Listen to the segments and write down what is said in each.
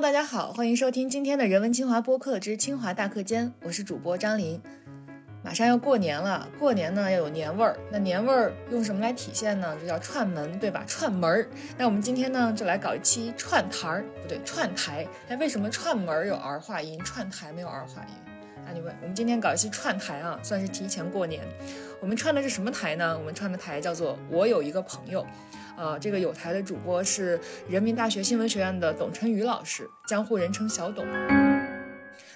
大家好，欢迎收听今天的人文清华播客之清华大课间，我是主播张琳。马上要过年了，过年呢要有年味儿，那年味儿用什么来体现呢？就叫串门，对吧？串门儿。那我们今天呢就来搞一期串台儿，不对，串台。哎，为什么串门儿有儿化音，串台没有儿化音？啊，你问，我们今天搞一期串台啊，算是提前过年。我们串的是什么台呢？我们串的台叫做“我有一个朋友”。呃，这个有台的主播是人民大学新闻学院的董晨宇老师，江湖人称小董。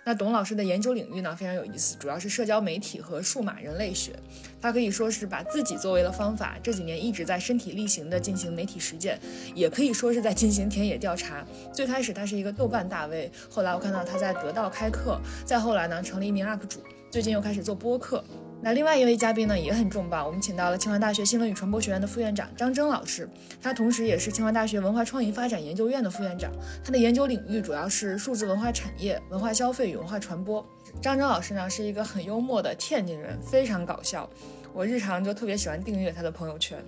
那董老师的研究领域呢非常有意思，主要是社交媒体和数码人类学。他可以说是把自己作为了方法，这几年一直在身体力行的进行媒体实践，也可以说是在进行田野调查。最开始他是一个豆瓣大 V，后来我看到他在得到开课，再后来呢成了一名 UP 主，最近又开始做播客。那另外一位嘉宾呢也很重磅，我们请到了清华大学新闻与传播学院的副院长张征老师，他同时也是清华大学文化创意发展研究院的副院长，他的研究领域主要是数字文化产业、文化消费与文化传播。张征老师呢是一个很幽默的天津人，非常搞笑，我日常就特别喜欢订阅他的朋友圈。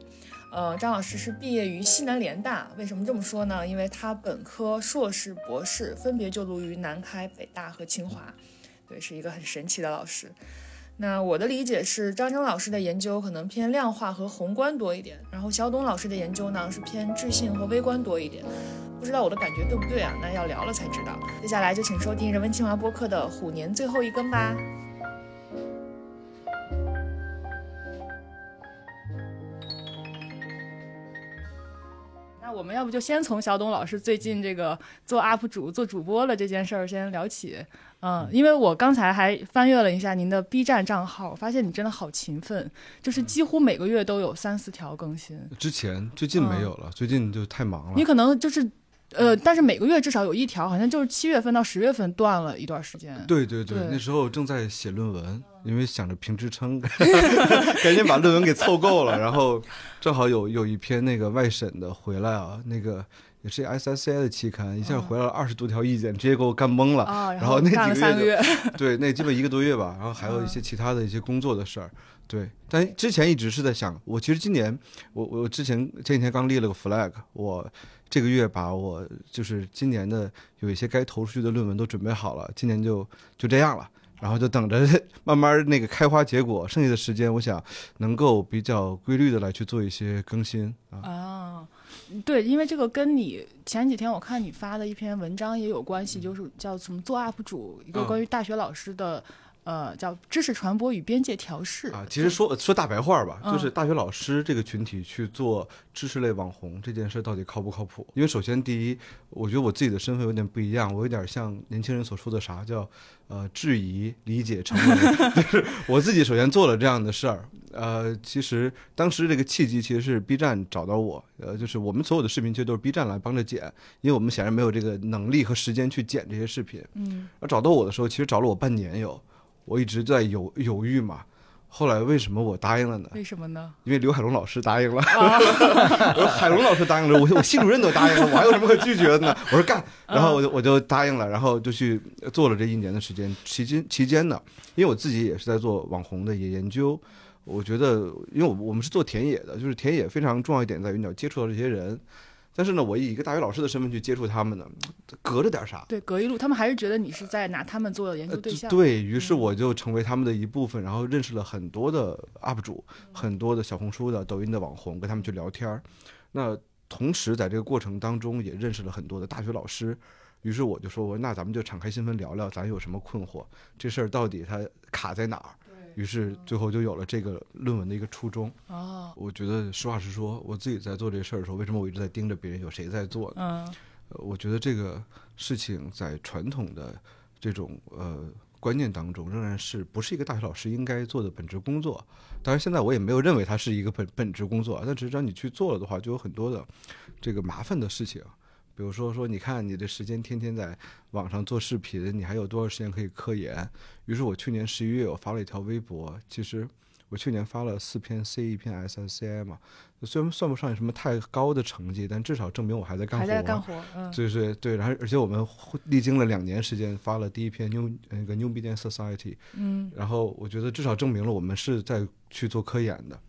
呃，张老师是毕业于西南联大，为什么这么说呢？因为他本科、硕士、博士分别就读于南开、北大和清华，对，是一个很神奇的老师。那我的理解是，张征老师的研究可能偏量化和宏观多一点，然后小董老师的研究呢是偏质性和微观多一点。不知道我的感觉对不对啊？那要聊了才知道。接下来就请收听人文清华播客的虎年最后一更吧。那我们要不就先从小董老师最近这个做 UP 主、做主播了这件事儿先聊起。嗯，因为我刚才还翻阅了一下您的 B 站账号，发现你真的好勤奋，就是几乎每个月都有三四条更新。之前最近没有了，最近就太忙了。你可能就是，呃，但是每个月至少有一条，好像就是七月份到十月份断了一段时间。对对对，对那时候正在写论文，因为想着评职称，赶紧把论文给凑够了，然后正好有有一篇那个外审的回来啊，那个。也是 SSCI 的期刊，一下回来了二十多条意见，直接给我干懵了。啊、然后那几个月，对，那基本一个多月吧，然后还有一些其他的一些工作的事儿。对，但之前一直是在想，我其实今年，我我之前前几天刚立了个 flag，我这个月把我就是今年的有一些该投出去的论文都准备好了，今年就就这样了。然后就等着 慢慢那个开花结果，剩下的时间我想能够比较规律的来去做一些更新啊。啊，对，因为这个跟你前几天我看你发的一篇文章也有关系，就是叫什么做 UP 主，一个嗯关于大学老师的。呃，叫知识传播与边界调试啊，其实说说大白话吧，嗯就是大学老师这个群体去做知识类网红这件事到底靠不靠谱？因为首先第一，我觉得我自己的身份有点不一样，我有点像年轻人所说的啥叫呃质疑、理解、成为，就是我自己首先做了这样的事儿。呃，其实当时这个契机其实是 B 站找到我，呃，就是我们所有的视频其实都是 B 站来帮着剪，因为我们显然没有这个能力和时间去剪这些视频。嗯，而找到我的时候，其实找了我半年有。我一直在犹犹豫嘛，后来为什么我答应了呢？为什么呢？因为刘海龙老师答应了，我说海龙老师答应了，我我系主任都答应了，我还有什么可拒绝的呢？我说干，然后我就我就答应了，然后就去做了这一年的时间。期间期间呢，因为我自己也是在做网红的也研究，我觉得，因为我我们是做田野的，就是田野非常重要一点在于你要接触到这些人。但是呢，我以一个大学老师的身份去接触他们呢，隔着点啥？对，隔一路，他们还是觉得你是在拿他们做研究对象。呃对于是，我就成为他们的一部分，然后认识了很多的 UP 主，很多的小红书的、抖音的网红，跟他们去聊天儿。那同时在这个过程当中，也认识了很多的大学老师。于是我就说，我说那咱们就敞开心扉聊聊，咱有什么困惑，这事儿到底它卡在哪儿？于是最后就有了这个论文的一个初衷。哦，我觉得实话实说，我自己在做这事儿的时候，为什么我一直在盯着别人有谁在做呢？嗯呃，我觉得这个事情在传统的这种呃观念当中，仍然是不是一个大学老师应该做的本职工作。当然，现在我也没有认为它是一个本本职工作，但只是让你去做了的话，就有很多的这个麻烦的事情。比如说，说你看你的时间天天在网上做视频，你还有多少时间可以科研？于是我去年十一月我发了一条微博，其实我去年发了四篇 C 一篇 SSCI 嘛，虽然算不上有什么太高的成绩，但至少证明我还在干活。还在干活。嗯，对对对，然后而且我们历经了两年时间发了第一篇 New 那个 New Media Society，嗯然后我觉得至少证明了我们是在去做科研的。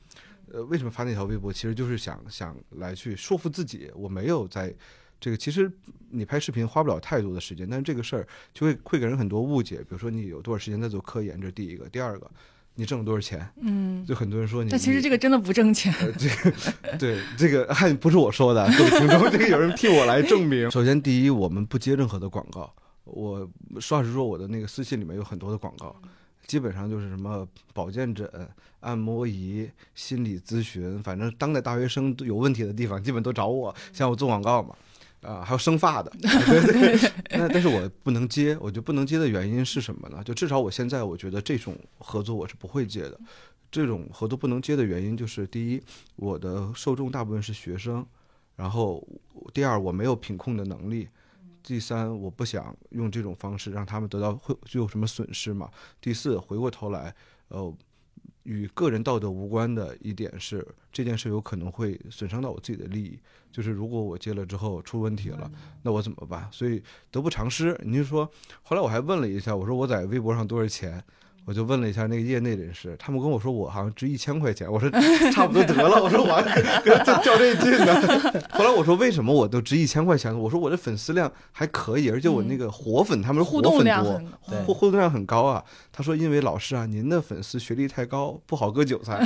呃，为什么发那条微博？其实就是想想来去说服自己，我没有在这个其实你拍视频花不了太多的时间，但是这个事儿就会会给人很多误解。比如说你有多少时间在做科研，这是第一个；第二个，你挣了多少钱？嗯，就很多人说你。但其实这个真的不挣钱。这个对这个还不是我说的，各位听众，这个有人替我来证明。首先，第一，我们不接任何的广告。我实话实说，我的那个私信里面有很多的广告，基本上就是什么保健枕、按摩仪、心理咨询，反正当代大学生有问题的地方，基本都找我，向我做广告嘛。啊，还有生发的，那但是我不能接，我就不能接的原因是什么呢？就至少我现在我觉得这种合作我是不会接的。这种合作不能接的原因就是，第一，我的受众大部分是学生，然后第二，我没有品控的能力。第三，我不想用这种方式让他们得到会就有什么损失嘛。第四，回过头来，呃，与个人道德无关的一点是，这件事有可能会损伤到我自己的利益。就是如果我接了之后出问题了，那我怎么办？所以得不偿失。你就说，后来我还问了一下，我说我在微博上多少钱？我就问了一下那个业内人士，他们跟我说我好像值一千块钱。我说差不多得了，我说我还较这劲呢。后来我说为什么我都值一千块钱？我说我的粉丝量还可以，而且我那个活粉，他们是活粉多，互互动量很高啊。他说因为老师啊，您的粉丝学历太高，不好割韭菜。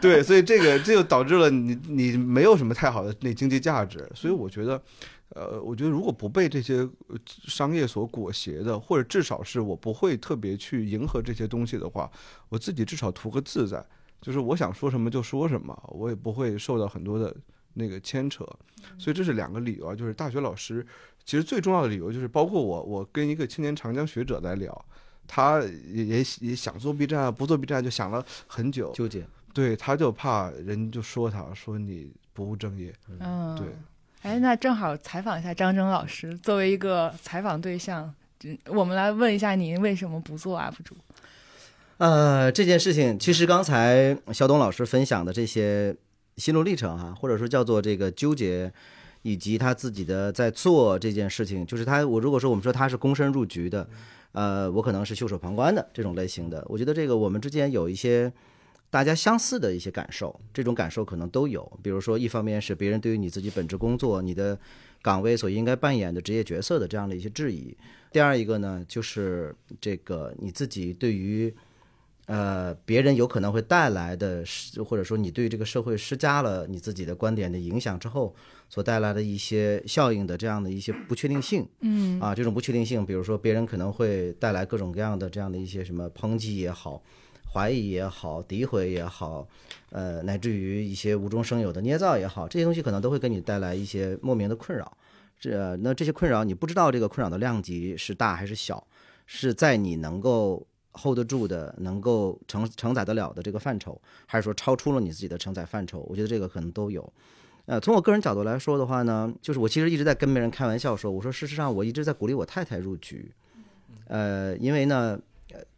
对，所以这个这就导致了你你没有什么太好的那经济价值。所以我觉得。呃，我觉得如果不被这些商业所裹挟的，或者至少是我不会特别去迎合这些东西的话，我自己至少图个自在，就是我想说什么就说什么，我也不会受到很多的那个牵扯。所以这是两个理由啊，就是大学老师其实最重要的理由就是，包括我，我跟一个青年长江学者在聊，他也也也想做 B 站，不做 B 站就想了很久，纠结，对，他就怕人就说他说你不务正业，嗯，对。哎，那正好采访一下张征老师，作为一个采访对象，我们来问一下您为什么不做 UP 主？呃，这件事情其实刚才肖东老师分享的这些心路历程哈，或者说叫做这个纠结，以及他自己的在做这件事情，就是他我如果说我们说他是躬身入局的，呃，我可能是袖手旁观的这种类型的，我觉得这个我们之间有一些。大家相似的一些感受，这种感受可能都有。比如说，一方面是别人对于你自己本职工作、你的岗位所应该扮演的职业角色的这样的一些质疑；第二一个呢，就是这个你自己对于呃别人有可能会带来的，或者说你对这个社会施加了你自己的观点的影响之后所带来的一些效应的这样的一些不确定性。嗯啊，这种不确定性，比如说别人可能会带来各种各样的这样的一些什么抨击也好。怀疑也好，诋毁也好，呃，乃至于一些无中生有的捏造也好，这些东西可能都会给你带来一些莫名的困扰。这那这些困扰，你不知道这个困扰的量级是大还是小，是在你能够 hold 得住的、能够承承载得了的这个范畴，还是说超出了你自己的承载范畴？我觉得这个可能都有。呃，从我个人角度来说的话呢，就是我其实一直在跟别人开玩笑说，我说事实上我一直在鼓励我太太入局，呃，因为呢。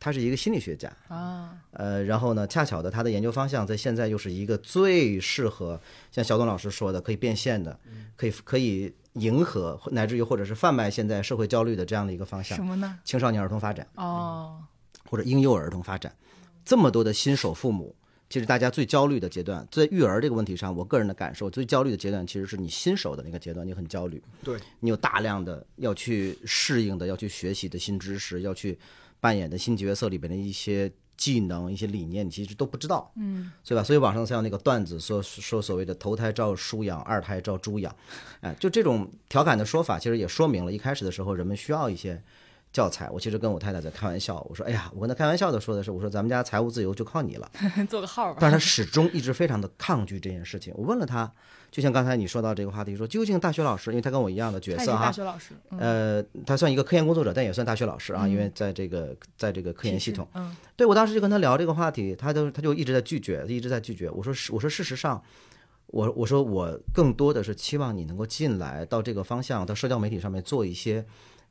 他是一个心理学家。啊，呃，然后呢，恰巧的，他的研究方向在现在又是一个最适合像小董老师说的，可以变现的，可以可以迎合乃至于或者是贩卖现在社会焦虑的这样的一个方向。什么呢？青少年儿童发展。哦，或者婴幼儿童发展，这么多的新手父母，其实大家最焦虑的阶段，在育儿这个问题上，我个人的感受，最焦虑的阶段其实是你新手的那个阶段，你很焦虑，对。你有大量的要去适应的、要去学习的新知识，要去。扮演的新角色里边的一些技能、一些理念，你其实都不知道，嗯，对吧？所以网上像那个段子说说所谓的头胎照书养，二胎照猪养，哎，就这种调侃的说法，其实也说明了一开始的时候人们需要一些教材。我其实跟我太太在开玩笑，我说：“哎呀，我跟她开玩笑的说的是，我说咱们家财务自由就靠你了，做个号吧。”但是她始终一直非常的抗拒这件事情。我问了她。就像刚才你说到这个话题，说究竟大学老师，因为她跟我一样的角色哈，大学老师，呃，她算一个科研工作者，但也算大学老师啊，因为在这个在这个科研系统，嗯，对我当时就跟他聊这个话题，他都他就一直在拒绝，一直在拒绝。我说是，我说事实上，我我说我更多的是期望你能够进来到这个方向，到社交媒体上面做一些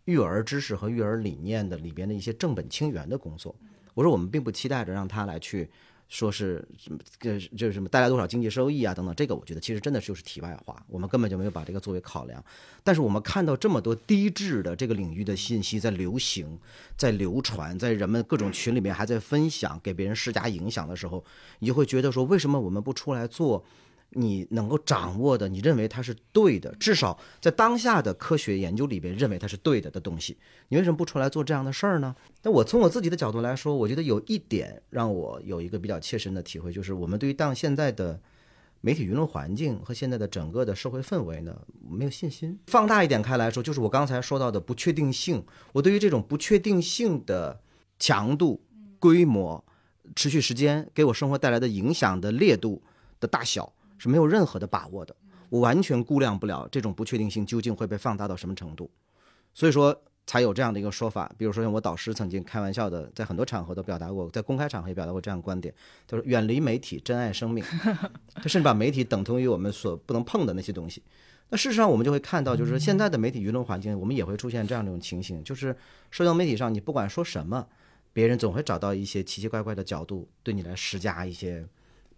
育儿知识和育儿理念的里边的一些正本清源的工作。我说我们并不期待着让他来去。说是什么，呃，就是什么带来多少经济收益啊，等等，这个我觉得其实真的就是题外话，我们根本就没有把这个作为考量。但是我们看到这么多低质的这个领域的信息在流行、在流传，在人们各种群里面还在分享，给别人施加影响的时候，你就会觉得说，为什么我们不出来做你能够掌握的，你认为它是对的，至少在当下的科学研究里边认为它是对的的东西，你为什么不出来做这样的事儿呢？那我从我自己的角度来说，我觉得有一点让我有一个比较切身的体会，就是我们对于当现在的媒体舆论环境和现在的整个的社会氛围呢，没有信心。放大一点开来说，就是我刚才说到的不确定性，我对于这种不确定性的强度、规模、持续时间给我生活带来的影响的烈度的大小。是没有任何的把握的，我完全估量不了这种不确定性究竟会被放大到什么程度，所以说才有这样的一个说法。比如说，像我导师曾经开玩笑的，在很多场合都表达过，在公开场合也表达过这样的观点，他说：“远离媒体，珍爱生命。”他甚至把媒体等同于我们所不能碰的那些东西。那事实上，我们就会看到，就是现在的媒体舆论环境，我们也会出现这样一种情形，就是社交媒体上，你不管说什么，别人总会找到一些奇奇怪怪的角度对你来施加一些。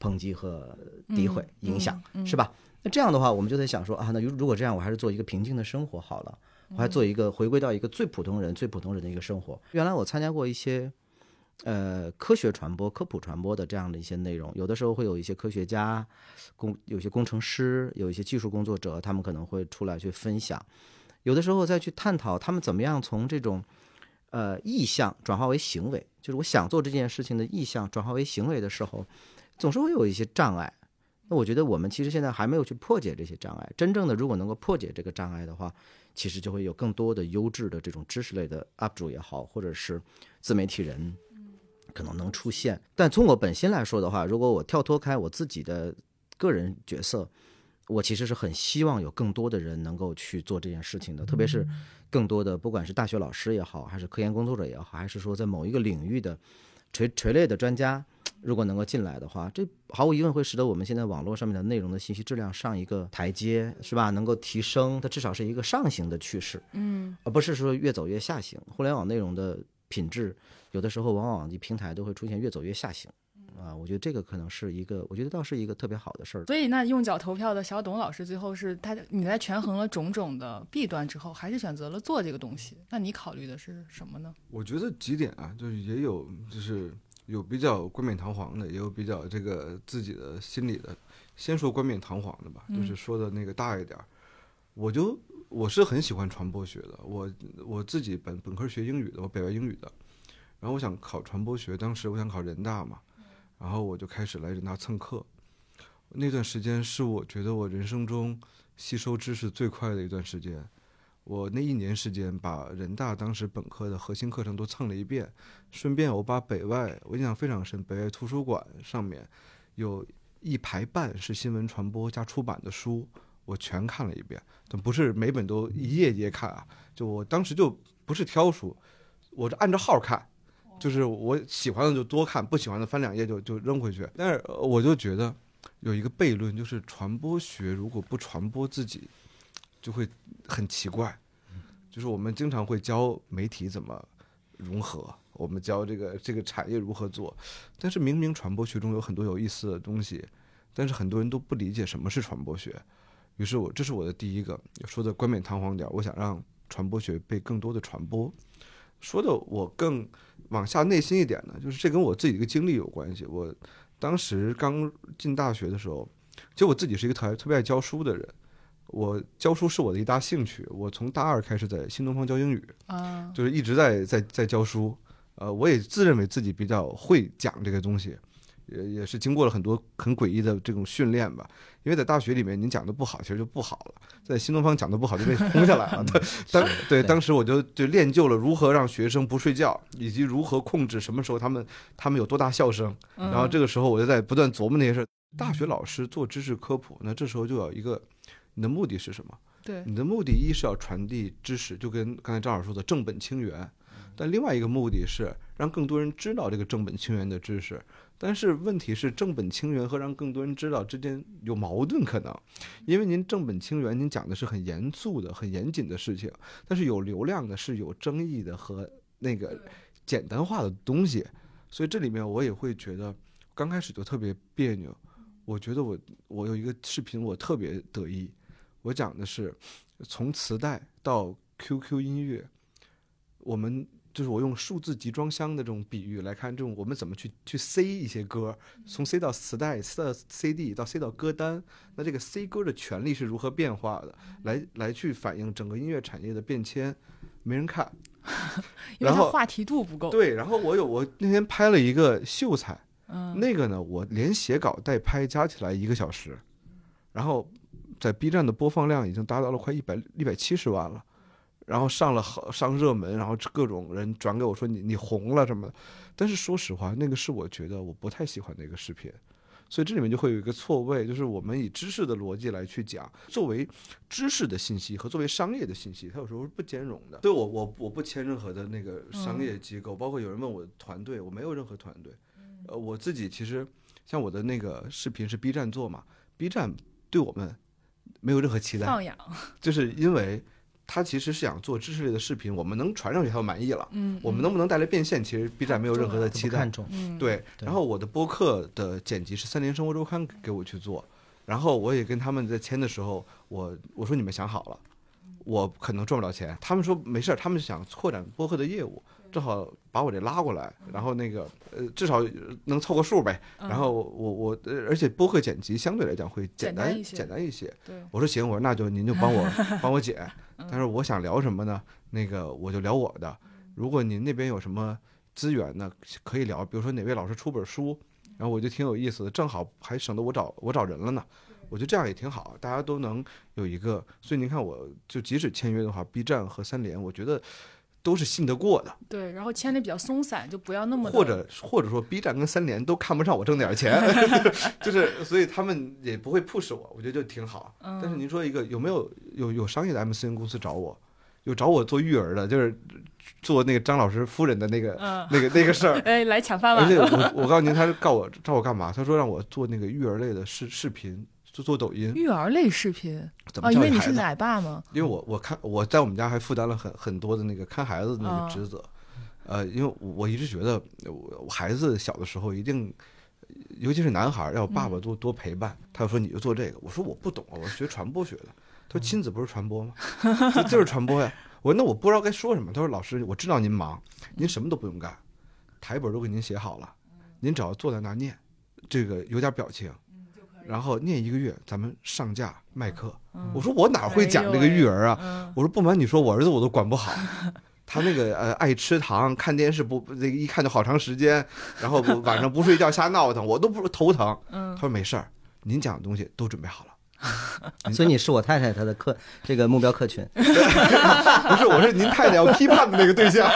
抨击和诋毁影响是吧？那这样的话，我们就在想说啊，那如如果这样，我还是做一个平静的生活好了，我还做一个回归到一个最普通人、最普通人的一个生活。原来我参加过一些呃科学传播、科普传播的这样的一些内容，有的时候会有一些科学家、工有些工程师、有一些技术工作者，他们可能会出来去分享，有的时候再去探讨他们怎么样从这种呃意向转化为行为，就是我想做这件事情的意向转化为行为的时候。总是会有一些障碍，那我觉得我们其实现在还没有去破解这些障碍。真正的，如果能够破解这个障碍的话，其实就会有更多的优质的这种知识类的 UP 主也好，或者是自媒体人，可能能出现。但从我本心来说的话，如果我跳脱开我自己的个人角色，我其实是很希望有更多的人能够去做这件事情的，特别是更多的，不管是大学老师也好，还是科研工作者也好，还是说在某一个领域的垂垂类的专家。如果能够进来的话，这毫无疑问会使得我们现在网络上面的内容的信息质量上一个台阶，是吧？能够提升，它至少是一个上行的趋势，嗯，而不是说越走越下行。互联网内容的品质，有的时候往往一平台都会出现越走越下行，啊，我觉得这个可能是一个，我觉得倒是一个特别好的事儿。所以，那用脚投票的小董老师，最后是他，你在权衡了种种的弊端之后，还是选择了做这个东西。那你考虑的是什么呢？我觉得几点啊，就是也有，就是。有比较冠冕堂皇的，也有比较这个自己的心里的。先说冠冕堂皇的吧，就是说的那个大一点儿。我就我是很喜欢传播学的，我我自己本本科学英语的，我北外英语的。然后我想考传播学，当时我想考人大嘛，然后我就开始来人大蹭课。那段时间是我觉得我人生中吸收知识最快的一段时间。我那一年时间，把人大当时本科的核心课程都蹭了一遍，顺便我把北外，我印象非常深，北外图书馆上面有一排半是新闻传播加出版的书，我全看了一遍，但不是每本都一页一页看啊，就我当时就不是挑书，我是按照号看，就是我喜欢的就多看，不喜欢的翻两页就就扔回去。但是我就觉得有一个悖论，就是传播学如果不传播自己。就会很奇怪，就是我们经常会教媒体怎么融合，我们教这个这个产业如何做，但是明明传播学中有很多有意思的东西，但是很多人都不理解什么是传播学。于是我这是我的第一个说的冠冕堂皇点，我想让传播学被更多的传播。说的我更往下内心一点呢，就是这跟我自己的一个经历有关系。我当时刚进大学的时候，其实我自己是一个特别特别爱教书的人。我教书是我的一大兴趣，我从大二开始在新东方教英语，啊，就是一直在在在教书，呃，我也自认为自己比较会讲这个东西，也也是经过了很多很诡异的这种训练吧。因为在大学里面，您讲的不好，其实就不好了；在新东方讲的不好，就被轰下来了。当对当时我就就练就了如何让学生不睡觉，以及如何控制什么时候他们他们有多大笑声。然后这个时候我就在不断琢磨那些事儿。大学老师做知识科普，那这时候就有一个。你的目的是什么？对，你的目的一是要传递知识，就跟刚才张老师说的正本清源。但另外一个目的是让更多人知道这个正本清源的知识。但是问题是，正本清源和让更多人知道之间有矛盾可能，因为您正本清源，您讲的是很严肃的、很严谨的事情，但是有流量的是有争议的和那个简单化的东西。所以这里面我也会觉得，刚开始就特别别扭。我觉得我我有一个视频，我特别得意。我讲的是从磁带到 QQ 音乐，我们就是我用数字集装箱的这种比喻来看，这种我们怎么去去塞一些歌，从 C 到磁带，，C 到 CD 到 C 到歌单，那这个 C 歌的权利是如何变化的，来来去反映整个音乐产业的变迁，没人看。因为然后话题度不够。对，然后我有我那天拍了一个秀才，嗯，那个呢，我连写稿带拍加起来一个小时，然后在 B 站的播放量已经达到了快一百一百七十万了，然后上了好上热门，然后各种人转给我说你你红了什么的，但是说实话，那个是我觉得我不太喜欢的一个视频。所以这里面就会有一个错位，就是我们以知识的逻辑来去讲，作为知识的信息和作为商业的信息，它有时候是不兼容的。对我，我我不签任何的那个商业机构，包括有人问我团队，我没有任何团队。呃，我自己其实像我的那个视频是 B 站做嘛，B 站对我们没有任何期待，放养，就是因为他其实是想做知识类的视频，我们能传上去他就满意了。嗯，我们能不能带来变现，其实 B 站没有任何的期待。看。重。对。然后我的播客的剪辑是三联生活周刊给我去做，然后我也跟他们在签的时候，我我说你们想好了，我可能赚不了钱，他们说没事儿，他们想扩展播客的业务，正好把我这拉过来，然后那个呃至少能凑个数呗，嗯然后我我呃而且播客剪辑相对来讲会简单简单一些简单一些，对，我说行，我说那就您就帮我 帮我剪，但是我想聊什么呢？那个我就聊我的。如果您那边有什么资源呢，可以聊，比如说哪位老师出本书，然后我就挺有意思的，正好还省得我找我找人了呢。我觉得这样也挺好，大家都能有一个。所以您看，我就即使签约的话，B 站和三联，我觉得都是信得过的。对，然后签的比较松散，就不要那么或者或者说 B 站跟三联都看不上我挣点钱，就是所以他们也不会 push 我，我觉得就挺好。嗯但是您说一个有没有有有商业的 MCN 公司找我，有找我做育儿的，就是做那个张老师夫人的那个、嗯，那个那个事儿。哎，来抢饭而且。我我告诉您，他是告我找我干嘛？他说让我做那个育儿类的视视频，做做抖音，育儿类视频怎么啊，因为你是。奶爸吗，因为我我看我在我们家还负担了很很多的那个看孩子的那啊个职责，呃，因为我我一直觉得我我孩子小的时候一定，尤其是男孩儿要爸爸多多陪伴。他说你就做这个，我说我不懂啊，我是学传播学的。他说亲子不是传播吗？就就是传播呀。我说那我不知道该说什么。他说老师，我知道您忙，您什么都不用干，台本都给您写好了，您只要坐在那儿念，这个有点表情。然后念一个月，咱们上架卖课。我说我哪会讲这个育儿啊？嗯，我说不瞒你说，我儿子我都管不好，他那个呃爱吃糖，看电视不这个一看就好长时间，然后晚上不睡觉瞎闹腾，我都不头疼。嗯他说没事儿，您讲的东西都准备好了。所以你是我太太她的客这个目标客群。不是，我是您太太要批判的那个对象，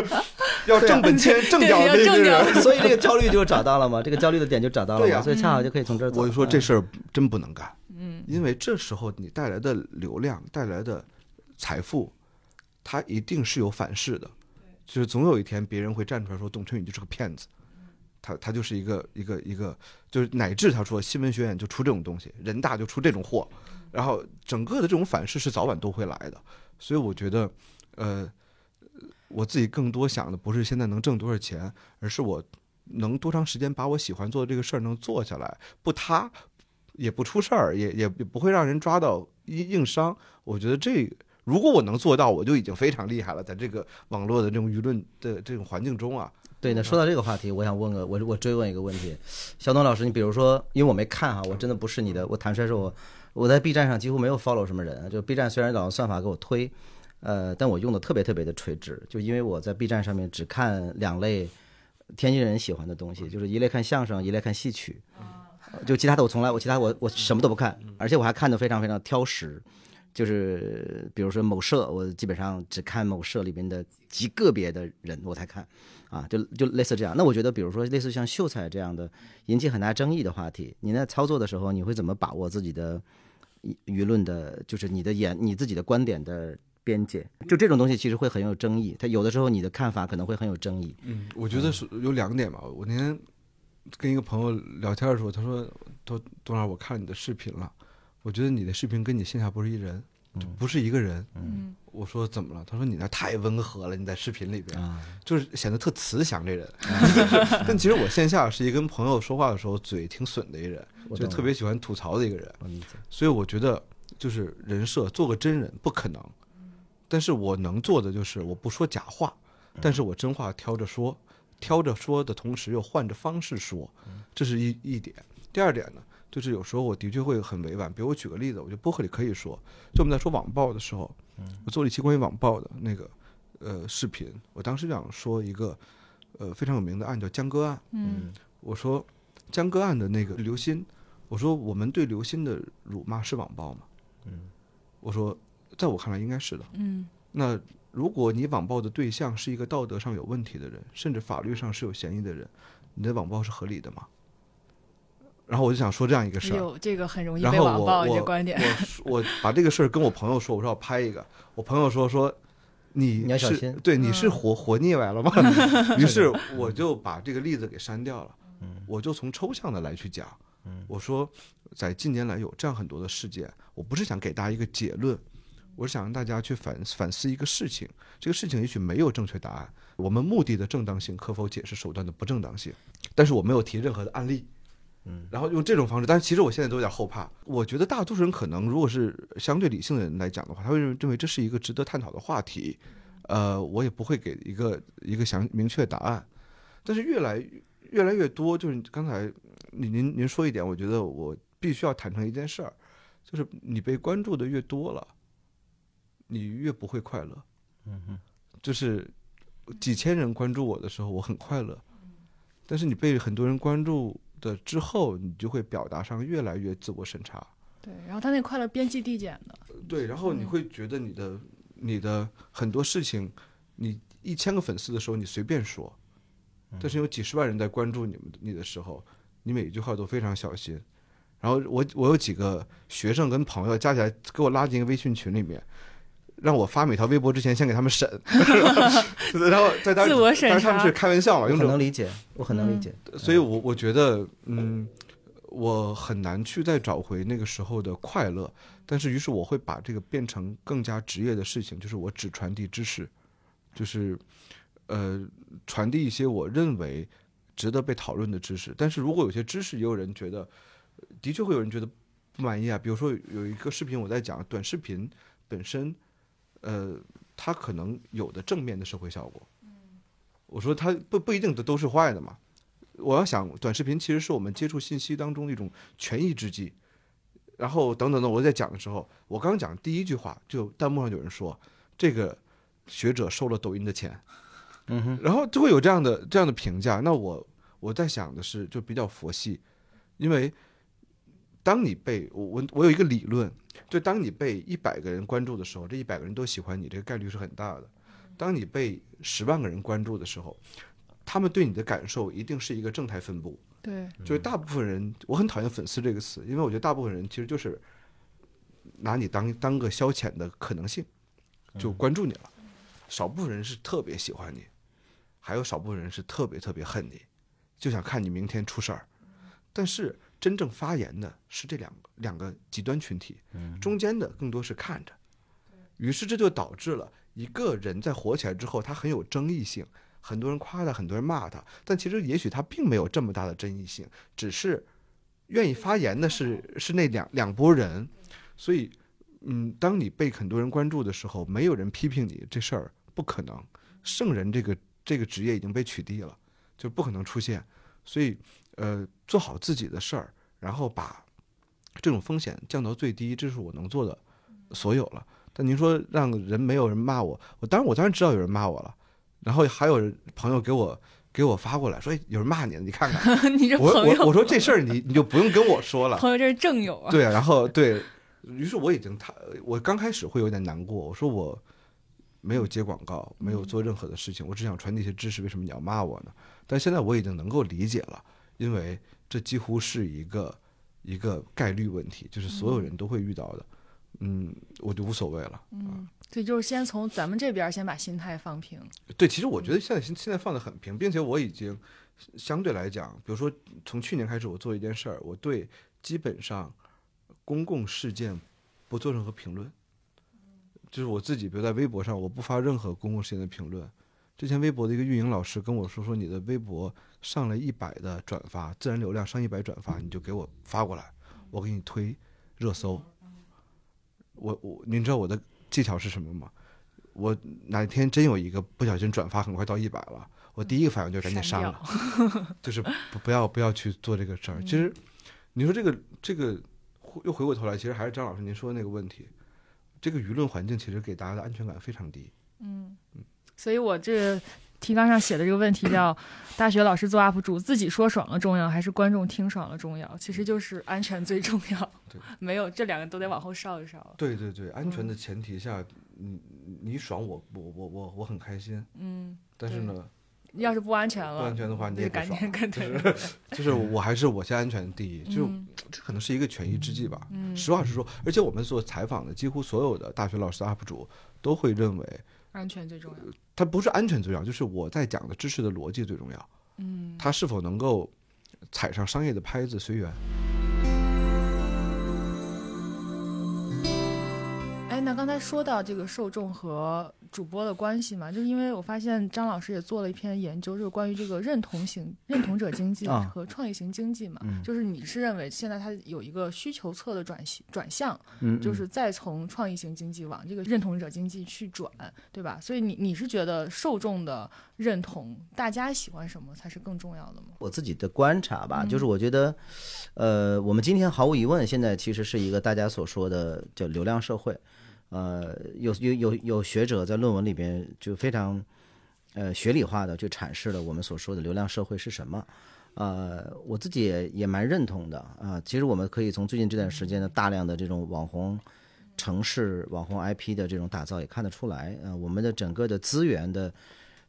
要正本签正对角的那个人。所以这个焦虑就找到了嘛，这个焦虑的点就找到了嘛，所以恰好就可以从这儿走。我就说这嗯事儿真不能干，嗯，因为这时候你带来的流量带来的财富，它一定是有反噬的，就是总有一天别人会站出来说董春雨就是个骗子，他他就是一个一个一个，就是乃至他说新闻学院就出这种东西，人大就出这种货，然后整个的这种反噬是早晚都会来的，所以我觉得，呃，我自己更多想的不是现在能挣多少钱，而是我能多长时间把我喜欢做的这个事儿能做下来，不塌，也不出事儿，也也也不会让人抓到硬硬伤。我觉得这个如果我能做到，我就已经非常厉害了。在这个网络的这种舆论的这种环境中啊，对，那说到这个话题，我想问个，我我追问一个问题，小东老师，你比如说，因为我没看哈，我真的不是你的，我坦率说我，我在 B 站上几乎没有 follow 什么人，就 B 站虽然老用算法给我推，呃，但我用的特别特别的垂直，就因为我在 B 站上面只看两类天津人喜欢的东西，就是一类看相声，一类看戏曲，就其他的我从来我其他我我什么都不看，而且我还看的非常非常挑食。就是比如说某社，我基本上只看某社里边的极个别的人我才看，啊，就就类似这样。那我觉得，比如说类似像秀才这样的引起很大争议的话题，你在操作的时候，你会怎么把握自己的舆舆论的，就是你的言你自己的观点的边界？就这种东西其实会很有争议，它有的时候你的看法可能会很有争议。嗯，我觉得是有两点吧。我那天跟一个朋友聊天的时候，他说：“多多少，我看了你的视频了，我觉得你的视频跟你线下不是一人，就不是一个人。”嗯，我说怎么了？他说你那太温和了，你在视频里边啊，就是显得特慈祥这人。但其实我线下是一个跟朋友说话的时候嘴挺损的一人，就特别喜欢吐槽的一个人。所以我觉得就是人设做个真人不可能，但是我能做的就是我不说假话，但是我真话挑着说，挑着说的同时又换着方式说，这是一一点。第二点呢，就是有时候我的确会很委婉，比如我举个例子，我觉得播客里可以说，就我们在说网暴的时候，我做了一期关于网暴的那个呃视频，我当时想说一个呃非常有名的案叫江歌案，嗯我说江歌案的那个刘鑫，我说我们对刘鑫的辱骂是网暴吗？嗯，我说在我看来应该是的。嗯那如果你网暴的对象是一个道德上有问题的人，甚至法律上是有嫌疑的人，你的网暴是合理的吗？然后我就想说这样一个事儿，有这个很容易然后我被网暴我这观点。我说我把这个事儿跟我朋友说，我说要拍一个，我朋友说说你是你要小心。对你是嗯。活活腻歪了吗？于是我就把这个例子给删掉了，我就从抽象的来去讲，我说在近年来有这样很多的事件，我不是想给大家一个结论，我是想让大家去反反思一个事情，这个事情也许没有正确答案，我们目的的正当性可否解释手段的不正当性，但是我没有提任何的案例。然后用这种方式，但是其实我现在都有点后怕。我觉得大多数人可能，如果是相对理性的人来讲的话，他会认为认为这是一个值得探讨的话题。呃，我也不会给一个一个详明确的答案。但是越来越来越多，就是刚才您您您说一点，我觉得我必须要坦诚一件事儿，就是你被关注的越多了，你越不会快乐。嗯哼，就是几千人关注我的时候，我很快乐，但是你被很多人关注的之后，你就会表达上越来越自我审查。对，然后他那快乐边际递减的，对，然后你会觉得你的你的很多事情，你一千个粉丝的时候你随便说，但是有几十万人在关注你们你的时候，你每一句话都非常小心。然后我我有几个学生跟朋友加起来给我拉进一个微信群里面，让我发每条微博之前先给他们审，然后在当自我审查当时他们是开玩笑嘛，我用很能理解，我很能理解。所以我我觉得，嗯，我很难去再找回那个时候的快乐。但是，于是我会把这个变成更加职业的事情，就是我只传递知识，就是呃传递一些我认为值得被讨论的知识。但是如果有些知识也有人觉得，的确会有人觉得不满意啊。比如说有一个视频我在讲短视频本身，呃，它可能有的正面的社会效果。我说它不不一定都都是坏的嘛。我要想，短视频其实是我们接触信息当中的一种权宜之计。然后等等等，我在讲的时候，我刚讲第一句话，就弹幕上有人说这个学者收了抖音的钱，嗯哼，然后就会有这样的这样的评价。那我我在想的是，就比较佛系，因为当你被我我我有一个理论，就当你被一百个人关注的时候，这一百个人都喜欢你，这个概率是很大的。当你被十万个人关注的时候，他们对你的感受一定是一个正态分布。对，就是大部分人，我很讨厌“粉丝”这个词，因为我觉得大部分人其实就是拿你当当个消遣的可能性，就关注你了。少部分人是特别喜欢你，还有少部分人是特别特别恨你，就想看你明天出事儿。但是真正发言的是这两个两个极端群体，中间的更多是看着。于是这就导致了一个人在火起来之后，他很有争议性，很多人夸他，很多人骂他，但其实也许他并没有这么大的争议性，只是愿意发言的是是那两两拨人，所以，嗯，当你被很多人关注的时候，没有人批评你，这事儿不可能，圣人这个这个职业已经被取缔了，就不可能出现，所以，呃，做好自己的事儿，然后把这种风险降到最低，这是我能做的所有了。但您说让人没有人骂我，我当然我当然知道有人骂我了，然后还有人朋友给我给我发过来说，哎，有人骂你了，你看看。你这我朋友，我我说这事儿你你就不用跟我说了，朋友这是正友啊。对啊，然后对于是我已经他我刚开始会有点难过，我说我没有接广告，没有做任何的事情，我只想传递一些知识，为什么你要骂我呢？但现在我已经能够理解了，因为这几乎是一个一个概率问题，就是所有人都会遇到的，嗯，我就无所谓了。嗯，所以就是先从咱们这边先把心态放平。对，其实我觉得现在现现在放的很平，并且我已经相对来讲，比如说从去年开始，我做一件事儿，我对基本上公共事件不做任何评论，就是我自己，比如在微博上，我不发任何公共事件的评论。之前微博的一个运营老师跟我说，说你的微博上了一百的转发，自然流量上一百转发，你就给我发过来，我给你推热搜。我我，您知道我的技巧是什么吗？我哪天真有一个不小心转发很快到一百了，我第一个反应就赶紧删删了，就是不不要不要去做这个事儿。其实你说这个这个又回过头来，其实还是张老师您说的那个问题，这个舆论环境其实给大家的安全感非常低。嗯所以我这提纲上写的这个问题叫 “大学老师做 UP 主，自己说爽了重要，还是观众听爽了重要？”其实就是安全最重要。对，没有这两个都得往后稍一稍。对对对，安全的前提下，你你爽我我我我我很开心，嗯，但是呢，要是不安全了不，安全的话你也赶紧跟对就是我还是我先安全第一，就嗯。这可能是一个权宜之计吧。嗯实话实说，而且我们所采访的几乎所有的大学老师的 UP 主都会认为，安全最重要。它不是安全最重要，就是我在讲的知识的逻辑最重要。嗯，他是否能够踩上商业的拍子随缘？哎，那刚才说到这个受众和主播的关系嘛，就是因为我发现张老师也做了一篇研究，就是关于这个认同型认同者经济啊和创业型经济嘛，嗯就是你是认为现在它有一个需求侧的转型转向，嗯，就是再从创意型经济往这个认同者经济去转，对吧？所以你你是觉得受众的认同，大家喜欢什么才是更重要的吗？我自己的观察吧，嗯就是我觉得，呃，我们今天毫无疑问，现在其实是一个大家所说的叫流量社会。呃，有有有有学者在论文里边就非常呃学理化的去阐释了我们所说的流量社会是什么。呃，我自己也也蛮认同的啊、其实我们可以从最近这段时间的大量的这种网红城市、网红 IP 的这种打造也看得出来，呃，我们的整个的资源的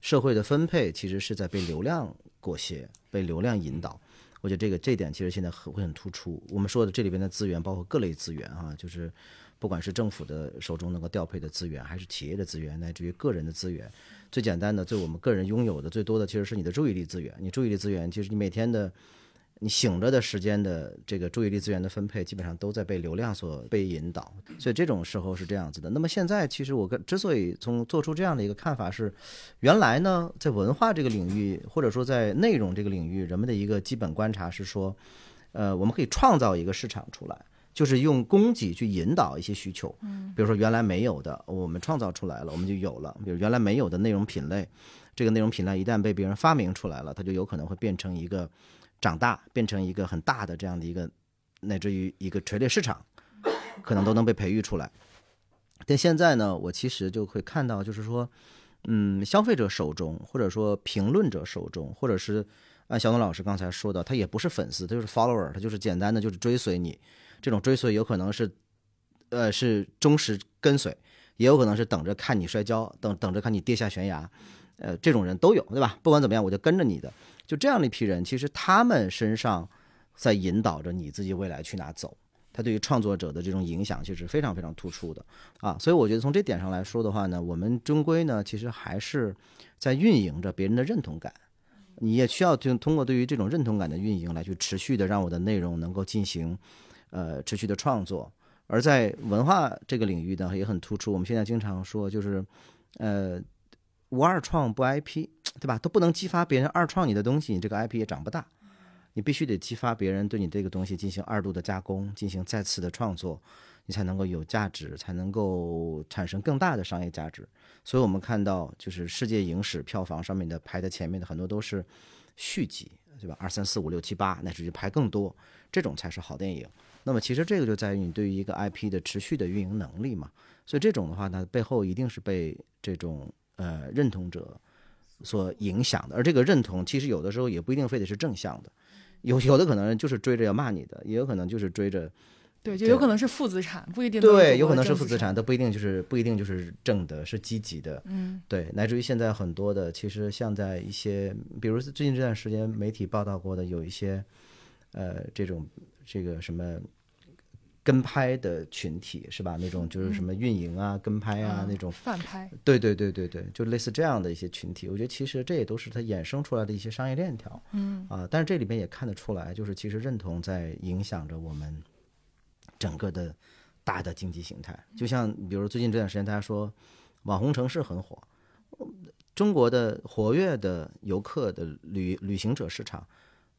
社会的分配其实是在被流量裹挟、被流量引导。我觉得这个这点其实现在很会很突出。我们说的这里边的资源包括各类资源哈、就是不管是政府的手中能够调配的资源，还是企业的资源，乃至于个人的资源。最简单的，最我们个人拥有的最多的其实是你的注意力资源。你注意力资源，其实你每天的你醒着的时间的这个注意力资源的分配，基本上都在被流量所被引导。所以这种时候是这样子的。那么现在其实我跟之所以从做出这样的一个看法是，原来呢在文化这个领域，或者说在内容这个领域，人们的一个基本观察是说，呃，我们可以创造一个市场出来。就是用供给去引导一些需求，比如说原来没有的，我们创造出来了，我们就有了。比如原来没有的内容品类，这个内容品类一旦被别人发明出来了，它就有可能会变成一个长大，变成一个很大的这样的一个，乃至于一个垂类市场，可能都能被培育出来。但现在呢，我其实就会看到，就是说，嗯，消费者手中，或者说评论者手中，或者是按小董老师刚才说的，他也不是粉丝，他就是 follower，他就是简单的就是追随你。这种追随有可能是，呃，是忠实跟随，也有可能是等着看你摔跤，等等着看你跌下悬崖，呃，这种人都有，对吧？不管怎么样，我就跟着你的。就这样的一批人，其实他们身上在引导着你自己未来去哪走。他对于创作者的这种影响，其实非常非常突出的啊。所以我觉得从这点上来说的话呢，我们终归呢，其实还是在运营着别人的认同感。你也需要就通过对于这种认同感的运营，来去持续的让我的内容能够进行。呃，持续的创作，而在文化这个领域呢，也很突出。我们现在经常说，就是，呃，无二创不 IP，对吧？都不能激发别人二创你的东西，你这个 IP 也长不大。你必须得激发别人对你这个东西进行二度的加工，进行再次的创作，你才能够有价值，才能够产生更大的商业价值。所以我们看到，就是世界影史票房上面的排在前面的很多都是续集，对吧？二三四五六七八，乃至于排更多，这种才是好电影。那么其实这个就在于你对于一个 IP 的持续的运营能力嘛，所以这种的话呢，背后一定是被这种呃认同者所影响的，而这个认同其实有的时候也不一定非得是正向的，有有的可能就是追着要骂你的，也有可能就是追着对，就有可能是负资产，不一定对，有可能是负资产，。都不一定就是不一定就是正的，是积极的，嗯，对，乃至于现在很多的，其实像在一些，比如最近这段时间媒体报道过的，有一些呃这种这个什么跟拍的群体是吧？那种就是什么运营啊、跟拍啊、嗯那种，反拍，对对对对对，就类似这样的一些群体，我觉得其实这也都是它衍生出来的一些商业链条。嗯啊，但是这里边也看得出来，就是其实认同在影响着我们整个的大的经济形态。就像比如最近这段时间，大家说网红城市很火，中国的活跃的游客的旅旅行者市场，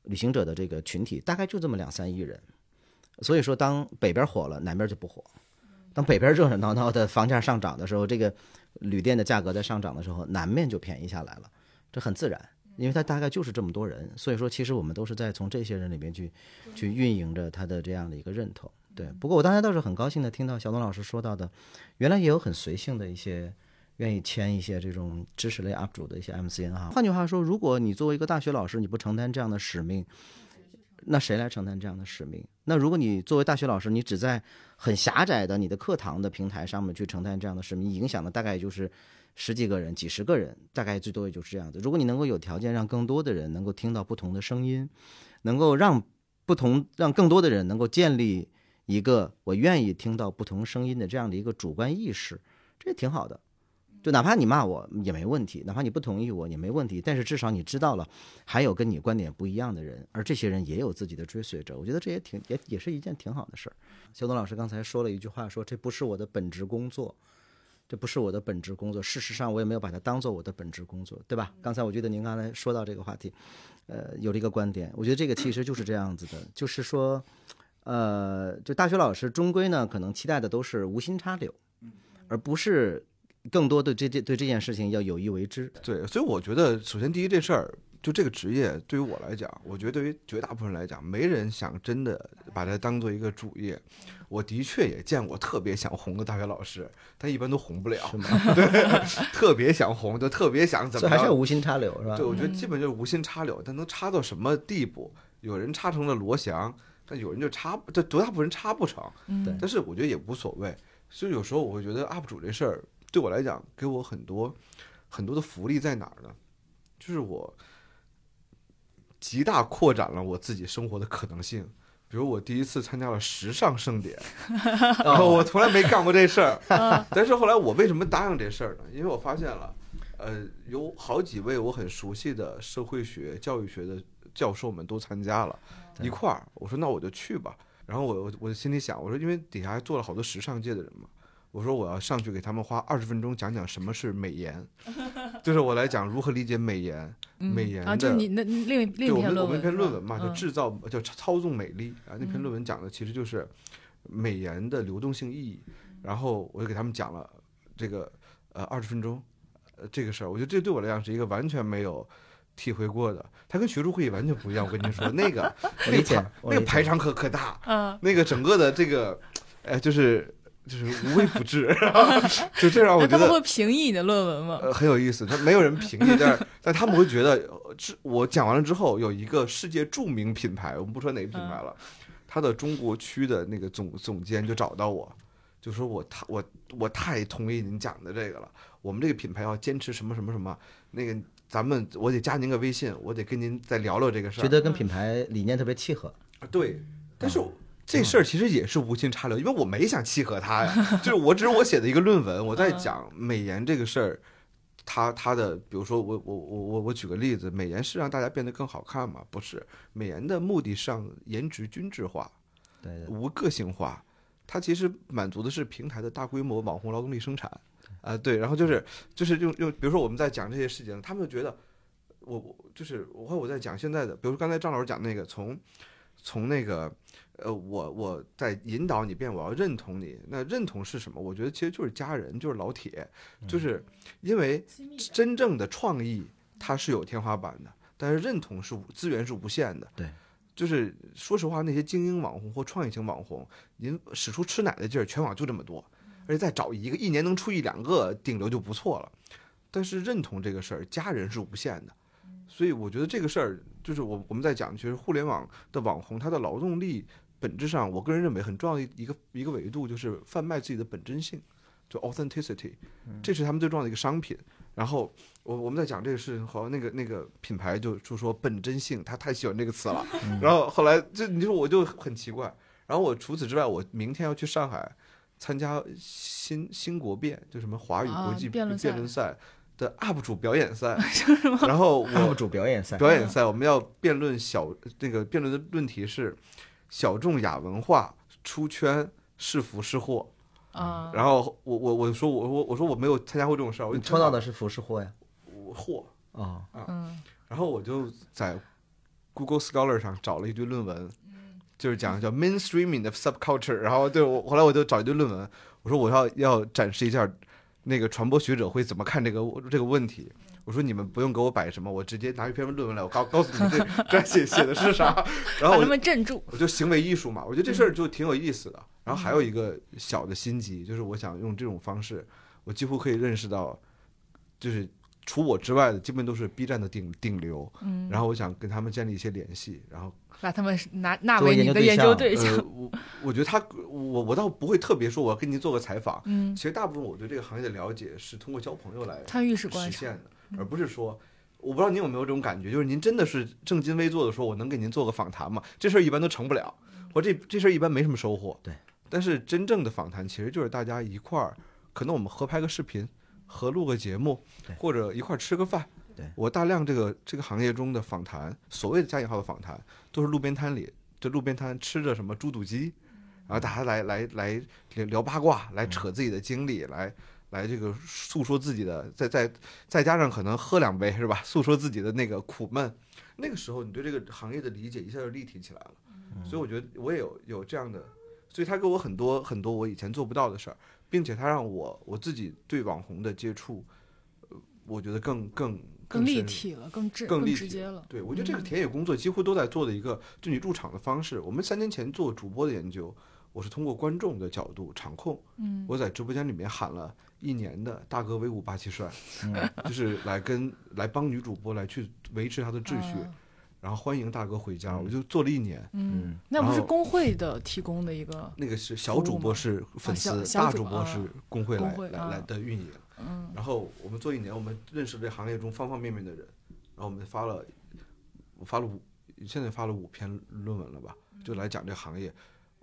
旅行者的这个群体大概就这么两三亿人。所以说，当北边火了，南边就不火。当北边热热闹闹的房价上涨的时候，这个旅店的价格在上涨的时候，南面就便宜下来了，这很自然，因为它大概就是这么多人，所以说其实我们都是在从这些人里边去去运营着他的这样的一个认同。对，不过我当才倒是很高兴的听到小东老师说到的，原来也有很随性的一些愿意签一些这种知识类 UP 主的一些 MCN 哈。换句话说，如果你作为一个大学老师，你不承担这样的使命，那谁来承担这样的使命？那如果你作为大学老师，你只在很狭窄的你的课堂的平台上面去承担这样的使命，影响的大概就是十几个人、几十个人，大概最多也就是这样子。如果你能够有条件让更多的人能够听到不同的声音，能够让不同让更多的人能够建立一个我愿意听到不同声音的这样的一个主观意识，这也挺好的。就哪怕你骂我也没问题，哪怕你不同意我也没问题，但是至少你知道了，还有跟你观点不一样的人，而这些人也有自己的追随者，我觉得这也挺也也是一件挺好的事儿。肖东老师刚才说了一句话，说这不是我的本职工作，这不是我的本职工作。事实上，我也没有把它当做我的本职工作，对吧？刚才我觉得您刚才说到这个话题，呃，有了一个观点，我觉得这个其实就是这样子的，就是说，呃，就大学老师终归呢，可能期待的都是无心插柳，而不是。更多的这这对这件事情要有意为之，对，所以我觉得，首先第一这事儿，就这个职业对于我来讲，我觉得对于绝大部分人来讲，没人想真的把它当做一个主业。我的确也见过特别想红的大学老师，但一般都红不了，是吗？对，特别想红，就特别想怎么？这还是无心插柳是吧？对，我觉得基本就是无心插柳，但能插到什么地步？有人插成了罗翔，但有人就插，这绝大部分人插不成。对，但是我觉得也无所谓。所以有时候我会觉得 UP 主这事儿。对我来讲，给我很多很多的福利在哪儿呢？就是我极大扩展了我自己生活的可能性。比如我第一次参加了时尚盛典，然后我从来没干过这事儿。但是后来我为什么答应这事儿呢？因为我发现了，呃，有好几位我很熟悉的社会学、教育学的教授们都参加了一块儿。我说那我就去吧。然后我我我心里想，我说因为底下还坐了好多时尚界的人嘛。我说我要上去给他们花二十分钟讲讲什么是美颜，就是我来讲如何理解美颜，美颜啊，就你那另另一篇论文，一篇论文嘛，就制造叫操纵美丽啊。那篇论文讲的其实就是美颜的流动性意义。然后我就给他们讲了这个呃二十分钟呃这个事儿，我觉得这对我来讲是一个完全没有体会过的。它跟学术会议完全不一样。我跟您说，那个 那个那个排场可可大，嗯，那个整个的这个呃就是。就是无微不至，就这让我觉得他们会评议你的论文吗？呃，很有意思，他没有人评议，但是 但他们会觉得，我讲完了之后，有一个世界著名品牌，我们不说哪个品牌了，他的中国区的那个总总监就找到我，就说我太我我太同意您讲的这个了，我们这个品牌要坚持什么什么什么，那个咱们我得加您个微信，我得跟您再聊聊这个事儿，觉得跟品牌理念特别契合。对，但是。这事儿其实也是无心插柳，因为我没想契合他呀，就是我只是我写的一个论文，我在讲美颜这个事儿，他他的，比如说我我我我我举个例子，美颜是让大家变得更好看吗？不是，美颜的目的是让颜值均质化，对，无个性化，它其实满足的是平台的大规模网红劳动力生产，啊对，然后就是就是用用，比如说我们在讲这些事情，他们就觉得我我就是我和我在讲现在的，比如说刚才张老师讲那个从从那个。呃，我我在引导你变，我要认同你。那认同是什么？我觉得其实就是家人，就是老铁，就是因为真正的创意它是有天花板的，但是认同是资源是无限的。对，就是说实话，那些精英网红或创意型网红，您使出吃奶的劲儿，全网就这么多，而且再找一个，一年能出一两个顶流就不错了。但是认同这个事儿，家人是无限的，所以我觉得这个事儿就是我我们在讲，其实互联网的网红，他的劳动力。本质上，我个人认为很重要的一个一个维度就是贩卖自己的本真性，就 authenticity，这是他们最重要的一个商品。然后我我们在讲这个事情，好像那个那个品牌就就说本真性，他太喜欢这个词了。然后后来就你说我就很奇怪。然后我除此之外，我明天要去上海参加新新国辩，就什么华语国际辩论赛的 UP 主表演赛。然后 UP 主表演赛，表演赛我们要辩论小那个辩论的论题是。小众亚文化出圈是福是祸啊？然后我我我说我我我说我没有参加过这种事儿，我抽到的是福是祸呀？祸啊啊！然后我就在 Google Scholar 上找了一堆论文，就是讲叫 mainstreaming 的 subculture。然后对我后来我就找一堆论文，我说我要要展示一下那个传播学者会怎么看这个这个问题。我说你们不用给我摆什么，我直接拿一篇论文来，我告告诉你们这 这写写的是啥。然后我就把他们镇住。我就行为艺术嘛，我觉得这事儿就挺有意思的。然后还有一个小的心机，就是我想用这种方式，我几乎可以认识到，就是除我之外的，基本都是 B 站的顶顶流。嗯，然后我想跟他们建立一些联系，然后把他们纳纳作为为你的研研究对象。呃，我我觉得他，我我倒不会特别说我要跟您做个采访。嗯，其实大部分我对这个行业的了解是通过交朋友来参与式观察。实现的，而不是说。我不知道您有没有这种感觉，就是您真的是正襟危坐的说，我能给您做个访谈吗？这事儿一般都成不了，或这这事儿一般没什么收获。对，但是真正的访谈其实就是大家一块儿，可能我们合拍个视频，合录个节目，或者一块儿吃个饭。对。我大量这个这个行业中的访谈，所谓的加引号的访谈，都是路边摊里，这路边摊吃着什么猪肚鸡，然后大家来来来聊聊八卦，来扯自己的经历，来来这个诉说自己的，再再再加上可能喝两杯是吧？诉说自己的那个苦闷，那个时候你对这个行业的理解一下就立体起来了。所以我觉得我也有有这样的，所以他给我很多很多我以前做不到的事儿，并且他让我我自己对网红的接触，呃，我觉得更更更立体了，更直更立体直接了。对，我觉得这个田野工作几乎都在做的一个，就你入场的方式。我们三年前做主播的研究，我是通过观众的角度场控，嗯，我在直播间里面喊了一年的“大哥威武霸气帅”，嗯就是来跟来帮女主播来去维持她的秩序，啊然后欢迎大哥回家。我就做了一年。嗯，那不是工会的提供的一个，那个是小主播是粉丝，大主播是工会来来来的运营。嗯然后我们做一年，我们认识这行业中方方面面的人，然后我们发了，我发了五，现在发了五篇论文了吧，就来讲这个行业。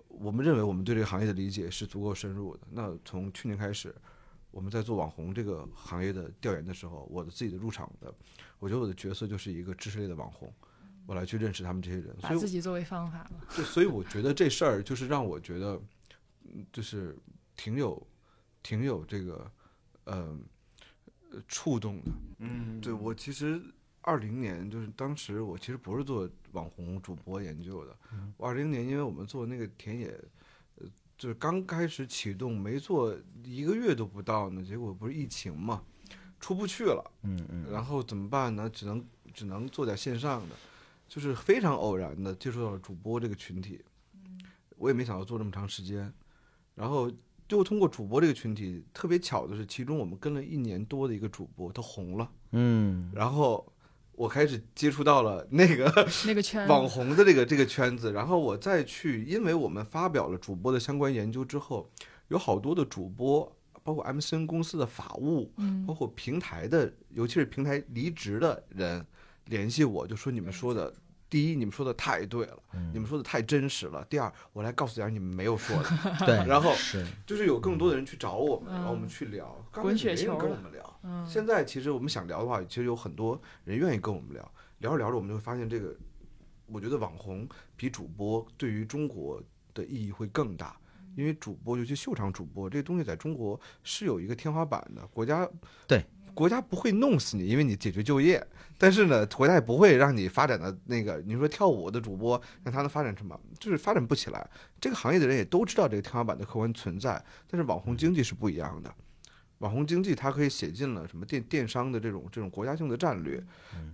我们认为我们对这个行业的理解是足够深入的。那从去年开始，我们在做网红这个行业的调研的时候，我的自己的入场的，我觉得我的角色就是一个知识类的网红，我来去认识他们这些人。所以把自己作为方法嘛。对，所以我觉得这事儿就是让我觉得，嗯，就是挺有，挺有这个，呃，呃触动的。嗯对我其实二零年就是当时我其实不是做网红主播研究的，我二零年因为我们做那个田野，呃，就是刚开始启动，没做一个月都不到呢，结果不是疫情嘛，出不去了。嗯嗯然后怎么办呢？只能只能做点线上的，就是非常偶然的接触到了主播这个群体，我也没想到做这么长时间，然后就通过主播这个群体，特别巧的是，其中我们跟了一年多的一个主播，他红了，嗯。然后我开始接触到了那个那个圈 网红的这个这个圈子，然后我再去，因为我们发表了主播的相关研究之后，有好多的主播，包括 MCN 公司的法务，嗯包括平台的，尤其是平台离职的人联系我，就说你们说的，第一，你们说的太对了，你们说的太真实了；第二，我来告诉点儿你们没有说的，对，然后是。就是有更多的人去找我们，然后我们去聊，刚开滚始没人雪球跟我们聊。嗯。现在其实我们想聊的话，其实有很多人愿意跟我们聊，聊着聊着，我们就会发现这个，我觉得网红比主播对于中国的意义会更大，因为主播，尤其秀场主播这个东西，在中国是有一个天花板的，国家对国家不会弄死你，因为你解决就业，但是呢，国家也不会让你发展的那个，你说跳舞的主播让他能发展什么，就是发展不起来。这个行业的人也都知道这个天花板的客观存在，但是网红经济是不一样的。网红经济它可以写进了什么电电商的这种这种国家性的战略，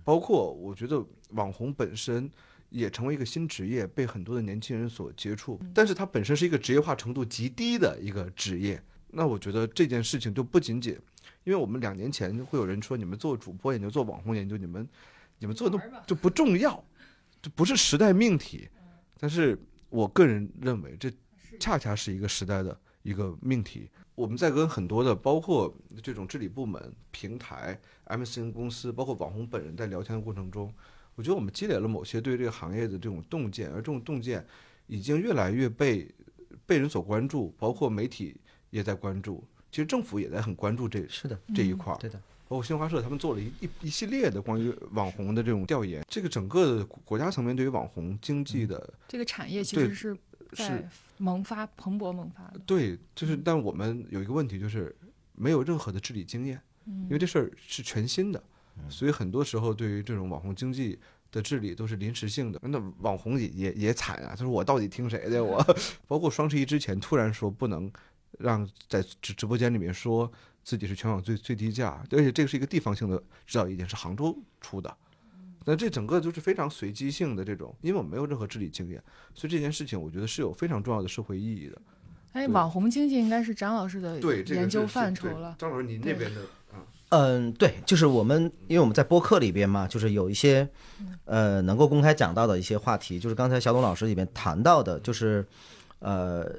包括我觉得网红本身也成为一个新职业，被很多的年轻人所接触，但是它本身是一个职业化程度极低的一个职业。那我觉得这件事情就不仅仅，因为我们两年前会有人说你们做主播研究、做网红研究，你们你们做的都就不重要，这不是时代命题。但是我个人认为，这恰恰是一个时代的一个命题。我们在跟很多的，包括这种治理部门、平台、MCN 公司，包括网红本人在聊天的过程中，我觉得我们积累了某些对这个行业的这种洞见，而这种洞见已经越来越被被人所关注，包括媒体也在关注，其实政府也在很关注这是的，这一块儿。对的，包括新华社他们做了一一一系列的关于网红的这种调研，这个整个的国家层面对于网红经济的这个产业其实是在萌发、蓬勃萌发的。对，就是但我们有一个问题就是没有任何的治理经验，因为这事儿是全新的，所以很多时候对于这种网红经济的治理都是临时性的。那网红也也也惨啊，他说我到底听谁的？我包括双十一之前突然说不能让在直直播间里面说自己是全网最最低价，而且这个是一个地方性的指导意见，是杭州出的。那这整个就是非常随机性的这种，因为我们没有任何治理经验，所以这件事情我觉得是有非常重要的社会意义的。哎，网红经济应该是张老师的对，研究范畴了。张老师，您那边的啊，嗯，对，就是我们，因为我们在播客里边嘛，就是有一些，呃，能够公开讲到的一些话题，就是刚才小董老师里面谈到的，就是，呃，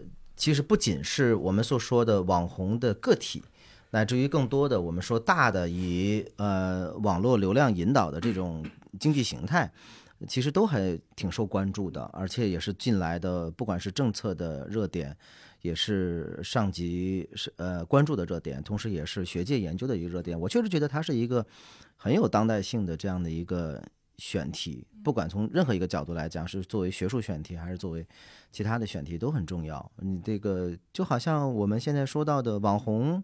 其实不仅是我们所说的网红的个体，乃至于更多的我们说大的以呃网络流量引导的这种经济形态，其实都还挺受关注的，而且也是近来的，不管是政策的热点。也是上级是呃关注的热点，同时也是学界研究的一个热点。我确实觉得它是一个很有当代性的这样的一个选题，不管从任何一个角度来讲，是作为学术选题还是作为其他的选题都很重要。你这个就好像我们现在说到的网红，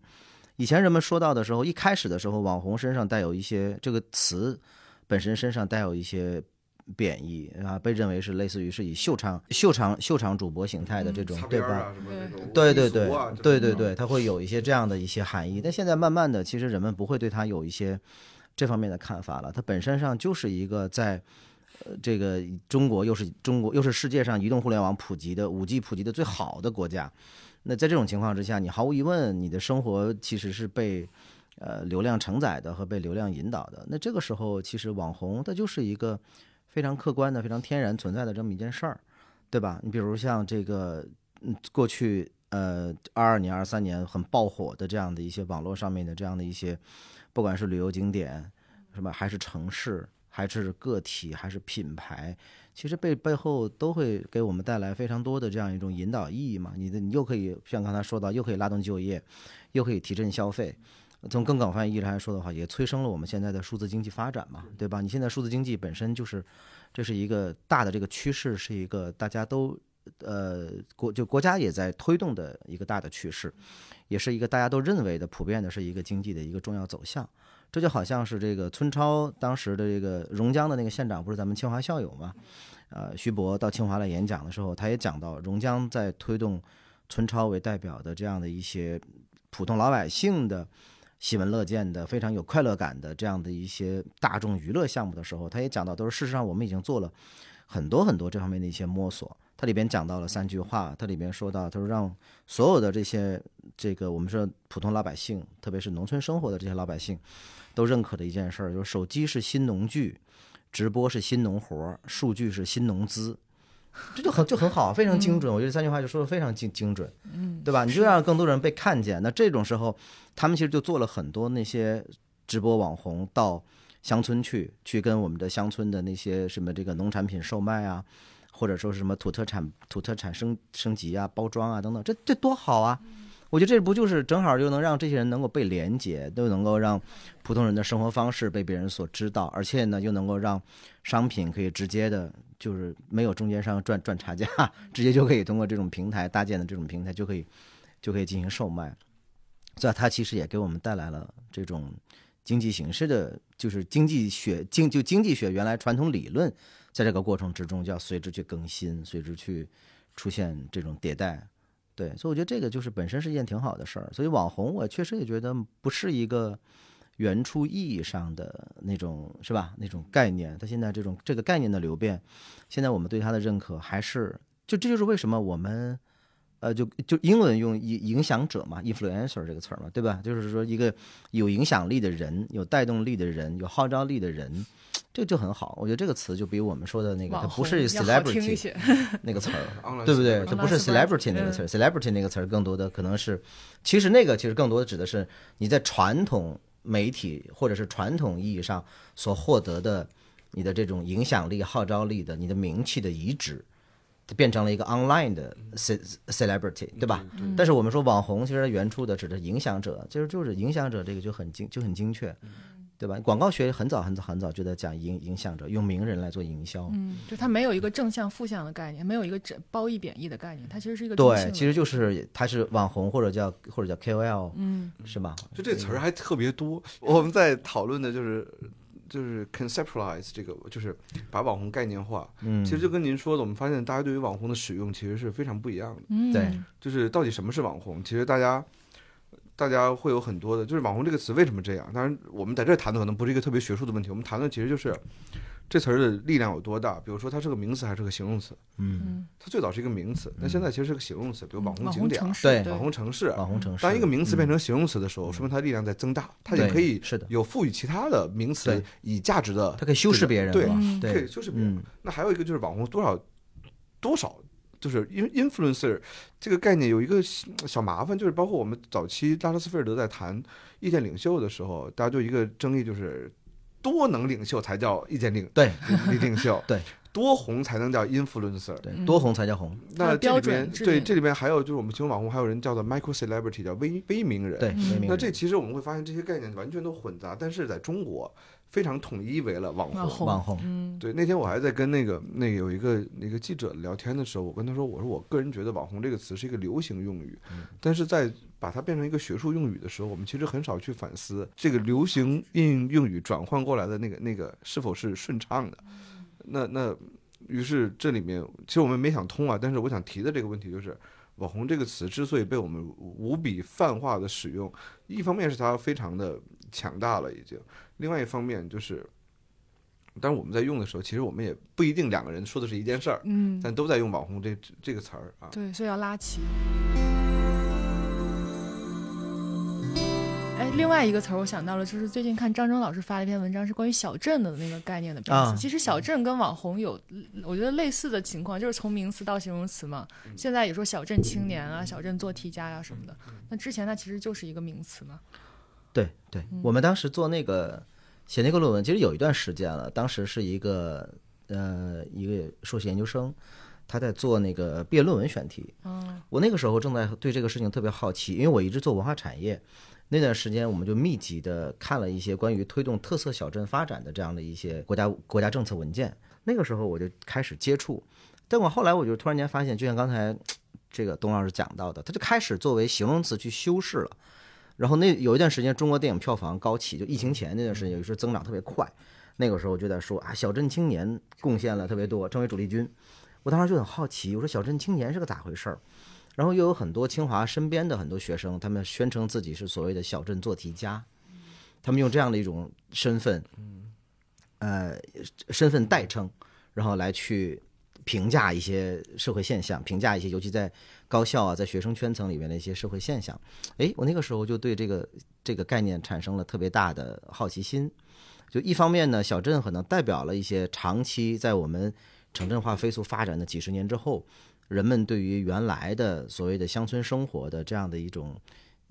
以前人们说到的时候，一开始的时候，网红身上带有一些这个词本身身上带有一些。贬义啊，被认为是类似于是以秀场、秀场、秀场主播形态的这种，对吧？对对对对对对，它会有一些这样的一些含义。但现在慢慢的，其实人们不会对它有一些这方面的看法了。它本身上就是一个在呃这个中国又是中国又是世界上移动互联网普及的五 G 普及的最好的国家。那在这种情况之下，你毫无疑问，你的生活其实是被呃流量承载的和被流量引导的。那这个时候，其实网红它就是一个非常客观的、非常天然存在的这么一件事儿，对吧？你比如像这个，嗯，过去呃二二年、二三年很爆火的这样的一些网络上面的这样的一些，不管是旅游景点，是吧，还是城市，还是个体，还是品牌，其实背背后都会给我们带来非常多的这样一种引导意义嘛。你的你又可以像刚才说到，又可以拉动就业，又可以提振消费。从更广泛意义上来说的话，也催生了我们现在的数字经济发展嘛，对吧？你现在数字经济本身就是，这是一个大的这个趋势，是一个大家都呃国就国家也在推动的一个大的趋势，也是一个大家都认为的普遍的是一个经济的一个重要走向。这就好像是这个村超当时的这个榕江的那个县长，不是咱们清华校友嘛？呃，徐博到清华来演讲的时候，他也讲到榕江在推动村超为代表的这样的一些普通老百姓的。喜闻乐见的、非常有快乐感的这样的一些大众娱乐项目的时候，他也讲到，都是事实上我们已经做了很多很多这方面的一些摸索。它里边讲到了三句话，它里边说到，他说让所有的这些这个我们说普通老百姓，特别是农村生活的这些老百姓，都认可的一件事儿，就是手机是新农具，直播是新农活，数据是新农资。这就很就很好，非常精准。我觉得三句话就说的非常精精准，嗯，对吧？你就让更多人被看见。那这种时候，他们其实就做了很多那些直播网红到乡村去，去跟我们的乡村的那些什么这个农产品售卖啊，或者说是什么土特产土特产升升级啊、包装啊等等，这这多好啊！我觉得这不就是正好又能让这些人能够被连接，又能够让普通人的生活方式被别人所知道，而且呢，又能够让商品可以直接的，就是没有中间商赚赚差价，直接就可以通过这种平台搭建的这种平台就可以就可以进行售卖。所以它其实也给我们带来了这种经济形式的，就是经济学经就经济学原来传统理论，在这个过程之中就要随之去更新，随之去出现这种迭代。对，所以我觉得这个就是本身是一件挺好的事儿。所以网红，我确实也觉得不是一个原初意义上的那种，是吧？那种概念，它现在这种这个概念的流变，现在我们对它的认可还是，就这就是为什么我们，呃，就就英文用影影响者嘛，influencer 这个词儿嘛，对吧？就是说一个有影响力的人，有带动力的人，有号召力的人。这个就很好，我觉得这个词就比我们说的那个，它不是 celebrity 那个词儿，对不对？它不是 celebrity 那个词儿，celebrity 那个词儿更多的可能是，其实那个其实更多的指的是你在传统媒体或者是传统意义上所获得的你的这种影响力、号召力的、你的名气的移植，变成了一个 online 的 celebrity，对吧？但是我们说网红，其实原初的指的是影响者，其实就是影响者，这个就很精就很精确。对吧？广告学很早很早很早就在讲影影响者，用名人来做营销。嗯，就它没有一个正向负向的概念，没有一个褒义贬义的概念，它其实是一个对，其实就是它是网红或者叫或者叫 KOL，嗯，是吧？就这词儿还特别多。我们在讨论的就是就是 conceptualize 这个，就是把网红概念化。嗯，其实就跟您说的，我们发现大家对于网红的使用其实是非常不一样的。嗯对就是到底什么是网红？其实大家大家会有很多的，就是网红这个词为什么这样？当然，我们在这儿谈的可能不是一个特别学术的问题，我们谈的其实就是这词儿的力量有多大。比如说，它是个名词还是个形容词？嗯，它最早是一个名词，那现在其实是个形容词，比如网红景点儿、红城市，对对网红城市。网红城市，当一个名词变成成形容词的时候，说明它力量在增大，它也可以是的有赋予其他的名词以价值的，它可以修饰别人对嘛，嗯对，对，就是别人。嗯那还有一个就是网红多少多少，就是 in influencer 这个概念有一个小小麻烦，就是包括我们早期拉特斯菲尔德在谈意见领袖的时候，大家就一个争议就是多能领袖才叫意见领对。领领袖，对，多红才能叫 influencer。对，嗯多红才叫红，那这里标准边对这里面还有就是我们形容网红，还有人叫做 micro celebrity，叫微微名人。对，嗯。微名人。那这其实我们会发现这些概念完全都混杂，但是在中国非常统一为了网红。网红，网红。嗯，对，那天我还在跟那个那个有一个那个记者聊天的时候，我跟他说，我说我个人觉得“网红”这个词是一个流行用语，但是在把它变成一个学术用语的时候，我们其实很少去反思这个流行应用语转换过来的那个那个是否是顺畅的。那那于是这里面其实我们没想通啊，但是我想提的这个问题就是。网红这个词之所以被我们无比泛化的使用，一方面是它非常的强大了已经，另外一方面就是当然我们在用的时候，其实我们也不一定两个人说的是一件事儿，嗯，但都在用“网红这”这个词儿啊。对，所以要拉齐。哎，另外一个词儿我想到了，就是最近看张征老师发了一篇文章，是关于小镇的那个概念的辨识。啊其实小镇跟网红有，我觉得类似的情况，就是从名词到形容词嘛。现在也说小镇青年啊、小镇做题家呀、什么的。那之前它其实就是一个名词嘛。对对，我们当时做那个写那个论文，其实有一段时间了。当时是一个呃一个硕士研究生，他在做那个毕业论文选题。嗯我那个时候正在对这个事情特别好奇，因为我一直做文化产业。那段时间，我们就密集的看了一些关于推动特色小镇发展的这样的一些国家国家政策文件。那个时候我就开始接触，但我后来我就突然间发现，就像刚才这个董老师讲到的，它就开始作为形容词去修饰了。然后那有一段时间，中国电影票房高起，就疫情前那段时间，有时候增长特别快。那个时候就在说啊，小镇青年贡献了特别多，成为主力军。我当时就很好奇，我说小镇青年是个咋回事儿？然后又有很多清华身边的很多学生，他们宣称自己是所谓的小镇做题家，他们用这样的一种身份，呃，身份代称，然后来去评价一些社会现象，评价一些尤其在高校啊，在学生圈层里面的一些社会现象。哎，我那个时候就对这个这个概念产生了特别大的好奇心。就一方面呢，小镇可能代表了一些长期在我们城镇化飞速发展的几十年之后，人们对于原来的所谓的乡村生活的这样的一种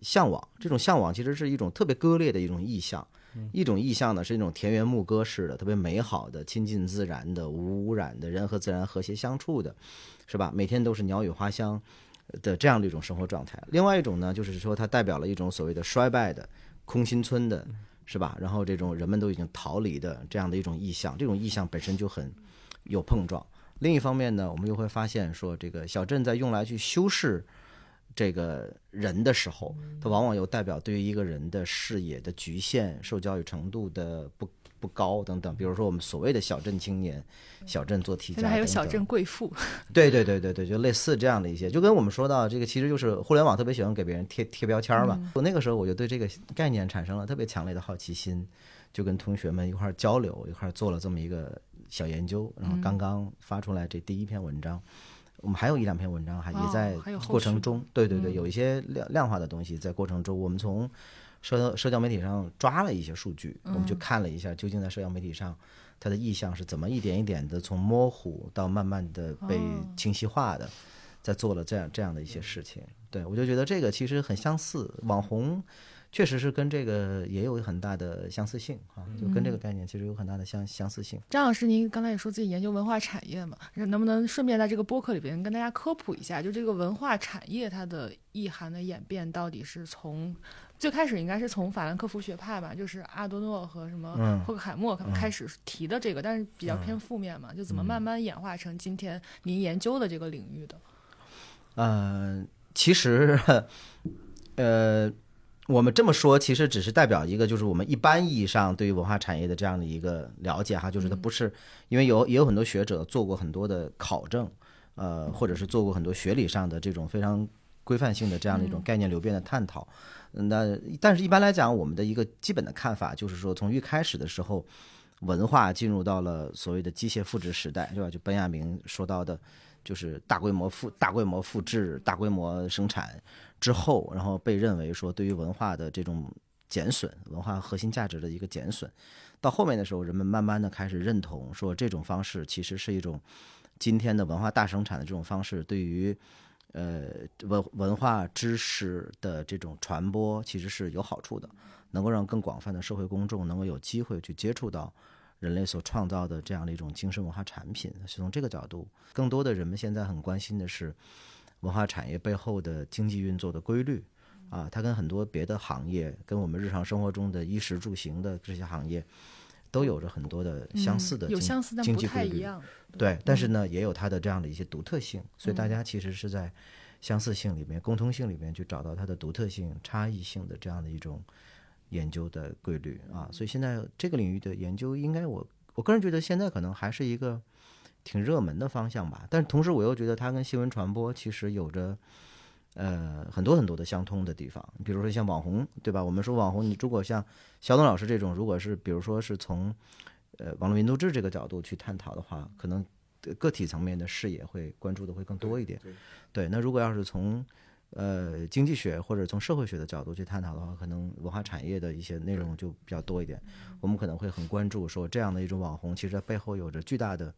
向往。这种向往其实是一种特别割裂的一种意象。一种意象呢是那种田园牧歌式的，特别美好的、亲近自然的、无污染的、人和自然和谐相处的，是吧？每天都是鸟语花香的这样的一种生活状态。另外一种呢，就是说它代表了一种所谓的衰败的、空心村的，是吧？然后这种人们都已经逃离的这样的一种意象，这种意象本身就很有碰撞。另一方面呢，我们又会发现说，这个小镇在用来去修饰这个人的时候，它往往又代表对于一个人的视野的局限、受教育程度的不不高等等。比如说我们所谓的小镇青年、小镇做题家还有小镇贵妇，对对对对对，就类似这样的一些，就跟我们说到这个，其实就是互联网特别喜欢给别人贴贴标签儿嘛。我那个时候我就对这个概念产生了特别强烈的好奇心，就跟同学们一块儿交流，一块儿做了这么一个小研究，然后刚刚发出来这第一篇文章。我们还有一两篇文章还也哦在过程中，对对对，有一些量量化的东西在过程中，我们从社社交媒体上抓了一些数据，我们就看了一下究竟在社交媒体上它的意向是怎么一点一点的从模糊到慢慢的被清晰化的，在做了这样这样的一些事情。对我就觉得这个其实很相似，网红确实是跟这个也有很大的相似性啊，就跟这个概念其实有很大的相相似性。张老师，您刚才也说自己研究文化产业嘛，能不能顺便在这个播客里边跟大家科普一下，就这个文化产业它的意涵的演变到底是从最开始应该是从法兰克福学派吧，就是阿多诺和什么嗯霍克海默他们开始提的这个，但是比较偏负面嘛，就怎么慢慢演化成今天您研究的这个领域的。呃，其实，呃，我们这么说，其实只是代表一个，就是我们一般意义上对于文化产业的这样的一个了解哈，就是它不是，因为有也有很多学者做过很多的考证，呃，或者是做过很多学理上的这种非常规范性的这样的一种概念流变的探讨。那但是一般来讲，我们的一个基本的看法就是说，从一开始的时候，文化进入到了所谓的机械复制时代，对吧？就本雅明说到的，就是大规模复大规模复制、大规模生产。之后，然后被认为说对于文化的这种减损，文化核心价值的一个减损，到后面的时候，人们慢慢的开始认同说这种方式其实是一种今天的文化大生产的这种方式，对于呃文文化知识的这种传播其实是有好处的，能够让更广泛的社会公众能够有机会去接触到人类所创造的这样的一种精神文化产品。是从这个角度，更多的人们现在很关心的是。文化产业背后的经济运作的规律，啊，它跟很多别的行业，跟我们日常生活中的衣食住行的这些行业，都有着很多的相似的有相似但不太一样。对，但是呢，也有它的这样的一些独特性，所以大家其实是在相似性里面、共通性里面去找到它的独特性、差异性的这样的一种研究的规律啊。所以现在这个领域的研究，应该我我个人觉得现在可能还是一个。挺热门的方向吧，但是同时我又觉得它跟新闻传播其实有着呃很多很多的相通的地方。比如说像网红，对吧？我们说网红，你如果像小董老师这种，如果是比如说是从呃网络民族志这个角度去探讨的话，可能个体层面的视野会关注的会更多一点。对，那如果要是从呃经济学或者从社会学的角度去探讨的话，可能文化产业的一些内容就比较多一点。我们可能会很关注说这样的一种网红，其实背后有着巨大的。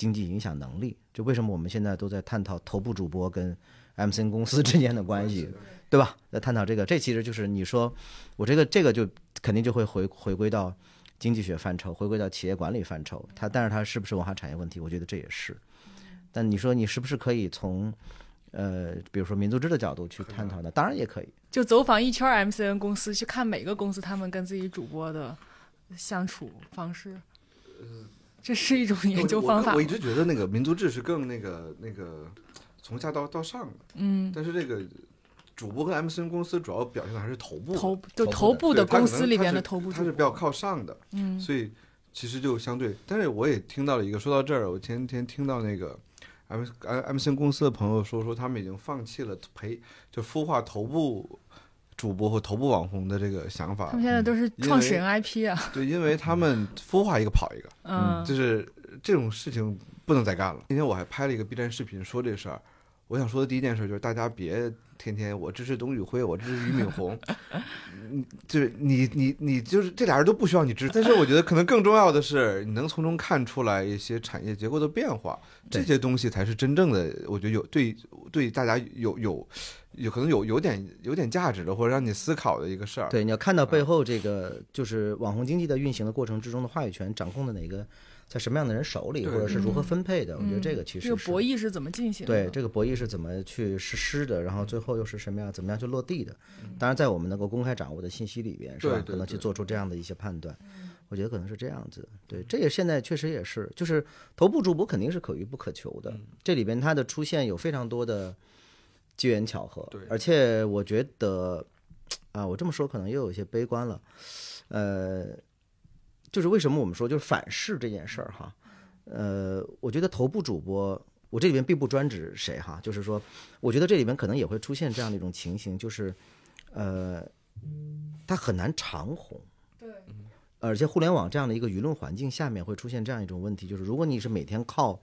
经济影响能力，就为什么我们现在都在探讨头部主播跟 MCN 公司之间的关系，对吧？在探讨这个，这其实就是你说我这个这个就肯定就会回回归到经济学范畴，回归到企业管理范畴。它但是它是不是文化产业问题？我觉得这也是。但你说你是不是可以从呃，比如说民族志的角度去探讨呢？当然也可以，就走访一圈 MCN 公司，去看每个公司他们跟自己主播的相处方式。这是一种研究方法。我一直觉得那个民族志是更那个那个从下到到上的。嗯。但是这个主播跟 MCN 公司主要表现的还是头部，头就头部的公司里边的头部，它是比较靠上的。嗯。所以其实就相对，但是我也听到了一个，说到这儿，我前天听到那个 M M MCN 公司的朋友说，说他们已经放弃了培就孵化头部。主播和头部网红的这个想法，他们现在都是创始人 IP 啊。对，因为他们孵化一个跑一个，嗯，就是这种事情不能再干了。今天我还拍了一个 B 站视频说这事儿。我想说的第一件事就是大家别天天我支持董宇辉，我支持俞敏洪，嗯，就是你你你就是这俩人都不需要你支持。但是我觉得可能更重要的是，你能从中看出来一些产业结构的变化，这些东西才是真正的，我觉得有对对大家有有。有可能有有点有点价值的，或者让你思考的一个事儿。对，你要看到背后这个就是网红经济的运行的过程之中的话语权掌控的哪个，在什么样的人手里，或者是如何分配的？我觉得这个其实这个博弈是怎么进行的？对，这个博弈是怎么去实施的？然后最后又是什么样？怎么样去落地的？当然，在我们能够公开掌握的信息里边，是吧？可能去做出这样的一些判断。我觉得可能是这样子。对，这也现在确实也是，就是头部主播肯定是可遇不可求的。这里边它的出现有非常多的。机缘巧合，对，而且我觉得，啊，我这么说可能又有些悲观了，呃，就是为什么我们说就是反噬这件事儿哈，呃，我觉得头部主播，我这里面并不专指谁哈，就是说，我觉得这里面可能也会出现这样的一种情形，就是，呃，他很难长红，对，而且互联网这样的一个舆论环境下面会出现这样一种问题，就是如果你是每天靠。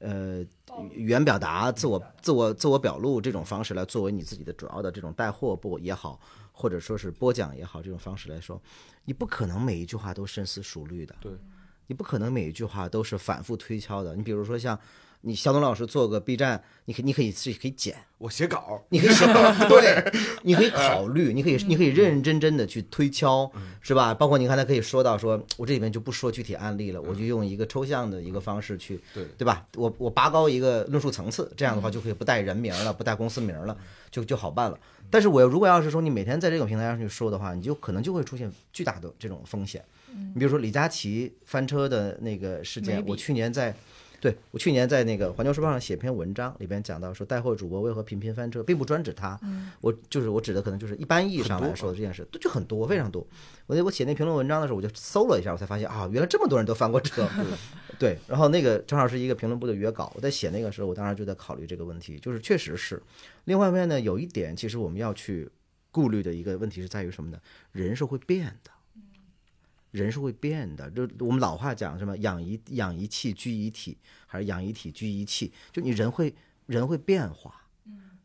呃，语言表达、自我、自我、自我表露这种方式来作为你自己的主要的这种带货不也好，或者说是播讲也好，这种方式来说，你不可能每一句话都深思熟虑的，对，你不可能每一句话都是反复推敲的。你比如说像。你肖东老师做个 B 站，你可你可以自己可以剪，我写稿，你可以写稿，对，你可以考虑，你可以你可以认认真真的去推敲，是吧？包括你刚才可以说到说，我这里面就不说具体案例了，我就用一个抽象的一个方式去，对对吧？我我拔高一个论述层次，这样的话就可以不带人名了，不带公司名了，就就好办了。但是我如果要是说你每天在这个平台上去说的话，你就可能就会出现巨大的这种风险。你比如说李佳琦翻车的那个事件，我去年在。对我去年在那个环球时报上写篇文章，里边讲到说带货主播为何频频翻车，并不专指他，我就是我指的可能就是一般意义上来说的这件事，就很多非常多。我那我写那评论文章的时候，我就搜了一下，我才发现啊，原来这么多人都翻过车。对，然后那个正好是一个评论部的约稿，我在写那个时候，我当时就在考虑这个问题，就是确实是。另外一面呢，有一点其实我们要去顾虑的一个问题是在于什么呢？人是会变的。人是会变的，就我们老话讲什么养一养一气居一体，还是养一体居一气？就你人会人会变化，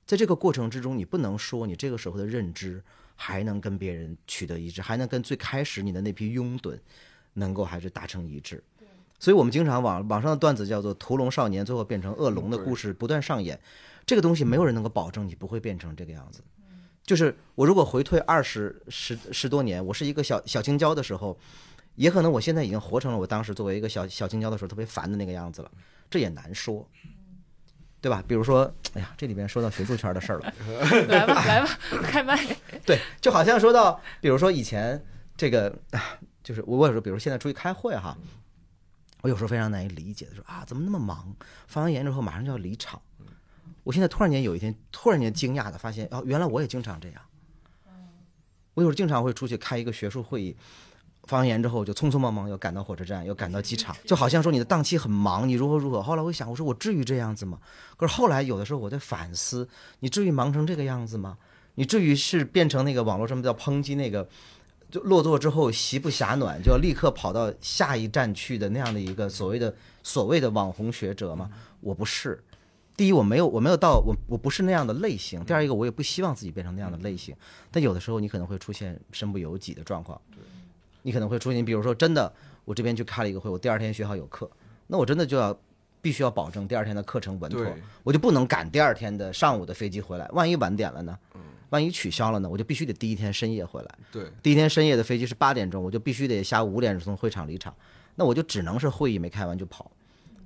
在这个过程之中，你不能说你这个时候的认知还能跟别人取得一致，还能跟最开始你的那批拥趸能够还是达成一致。所以我们经常网网上的段子叫做“屠龙少年最后变成恶龙”的故事不断上演，这个东西没有人能够保证你不会变成这个样子。就是我如果回退二十十十多年，我是一个小小青椒的时候，也可能我现在已经活成了我当时作为一个小小青椒的时候特别烦的那个样子了，这也难说，对吧？比如说，哎呀，这里边说到学术圈的事儿了，来吧来吧，开麦。对，就好像说到，比如说以前这个，就是我有时候，比如现在出去开会哈，我有时候非常难以理解的说啊，怎么那么忙？发完言之后马上就要离场。我现在突然间有一天，突然间惊讶的发现，哦，原来我也经常这样。我有时候经常会出去开一个学术会议，发完言之后就匆匆忙忙要赶到火车站，要赶到机场，就好像说你的档期很忙，你如何如何。后来我想，我说我至于这样子吗？可是后来有的时候我在反思，你至于忙成这个样子吗？你至于是变成那个网络上面叫抨击那个，就落座之后席不暇暖，就要立刻跑到下一站去的那样的一个所谓的所谓的网红学者吗？我不是。第一，我没有，我没有到我我不是那样的类型。第二一个，我也不希望自己变成那样的类型。但有的时候，你可能会出现身不由己的状况。你可能会出现，比如说，真的，我这边去开了一个会，我第二天学校有课，那我真的就要必须要保证第二天的课程稳妥，我就不能赶第二天的上午的飞机回来。万一晚点了呢？万一取消了呢？我就必须得第一天深夜回来。对，第一天深夜的飞机是八点钟，我就必须得下午五点钟从会场离场。那我就只能是会议没开完就跑。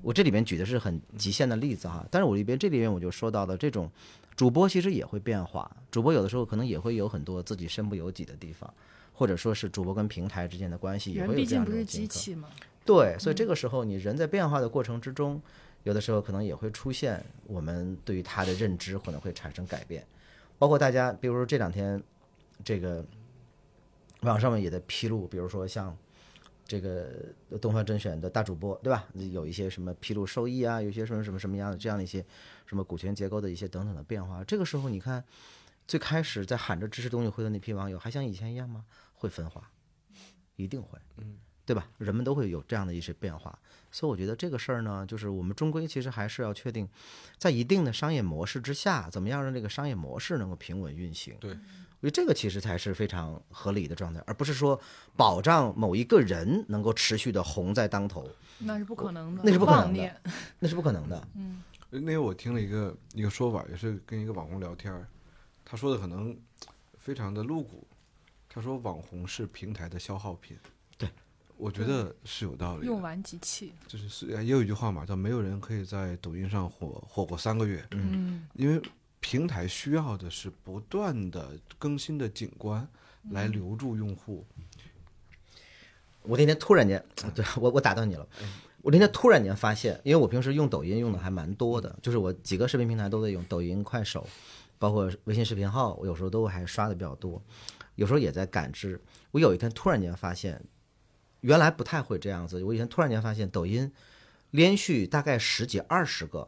我这里面举的是很极限的例子哈，但是我里边这里面我就说到了这种主播其实也会变化，主播有的时候可能也会有很多自己身不由己的地方，或者说是主播跟平台之间的关系也会有这样的机器嘛？对，所以这个时候你人在变化的过程之中，有的时候可能也会出现我们对于他的认知可能会产生改变，包括大家比如说这两天这个网上面也在披露，比如说像。这个东方甄选的大主播，对吧？有一些什么披露收益啊，有些什么什么什么样的这样的一些什么股权结构的一些等等的变化。这个时候，你看，最开始在喊着支持董宇辉的那批网友，还像以前一样吗？会分化，一定会，嗯，对吧？人们都会有这样的一些变化。所以我觉得这个事儿呢，就是我们终归其实还是要确定，在一定的商业模式之下，怎么样让这个商业模式能够平稳运行。对。我觉得这个其实才是非常合理的状态，而不是说保障某一个人能够持续的红在当头，那是不可能的，那是不可能的，那是不可能的。嗯，那天我听了一个一个说法，也是跟一个网红聊天，他说的可能非常的露骨，他说网红是平台的消耗品。对，我觉得是有道理。用完即弃，就是是也有一句话嘛，叫没有人可以在抖音上火火过三个月。嗯，因为。平台需要的是不断的更新的景观来留住用户。我那天突然间，对我我打断你了。我那天突然间发现，因为我平时用抖音用的还蛮多的，就是我几个视频平台都在用，抖音、快手，包括微信视频号，我有时候都还刷的比较多。有时候也在感知。我有一天突然间发现，原来不太会这样子。我以前突然间发现，抖音连续大概十几二十个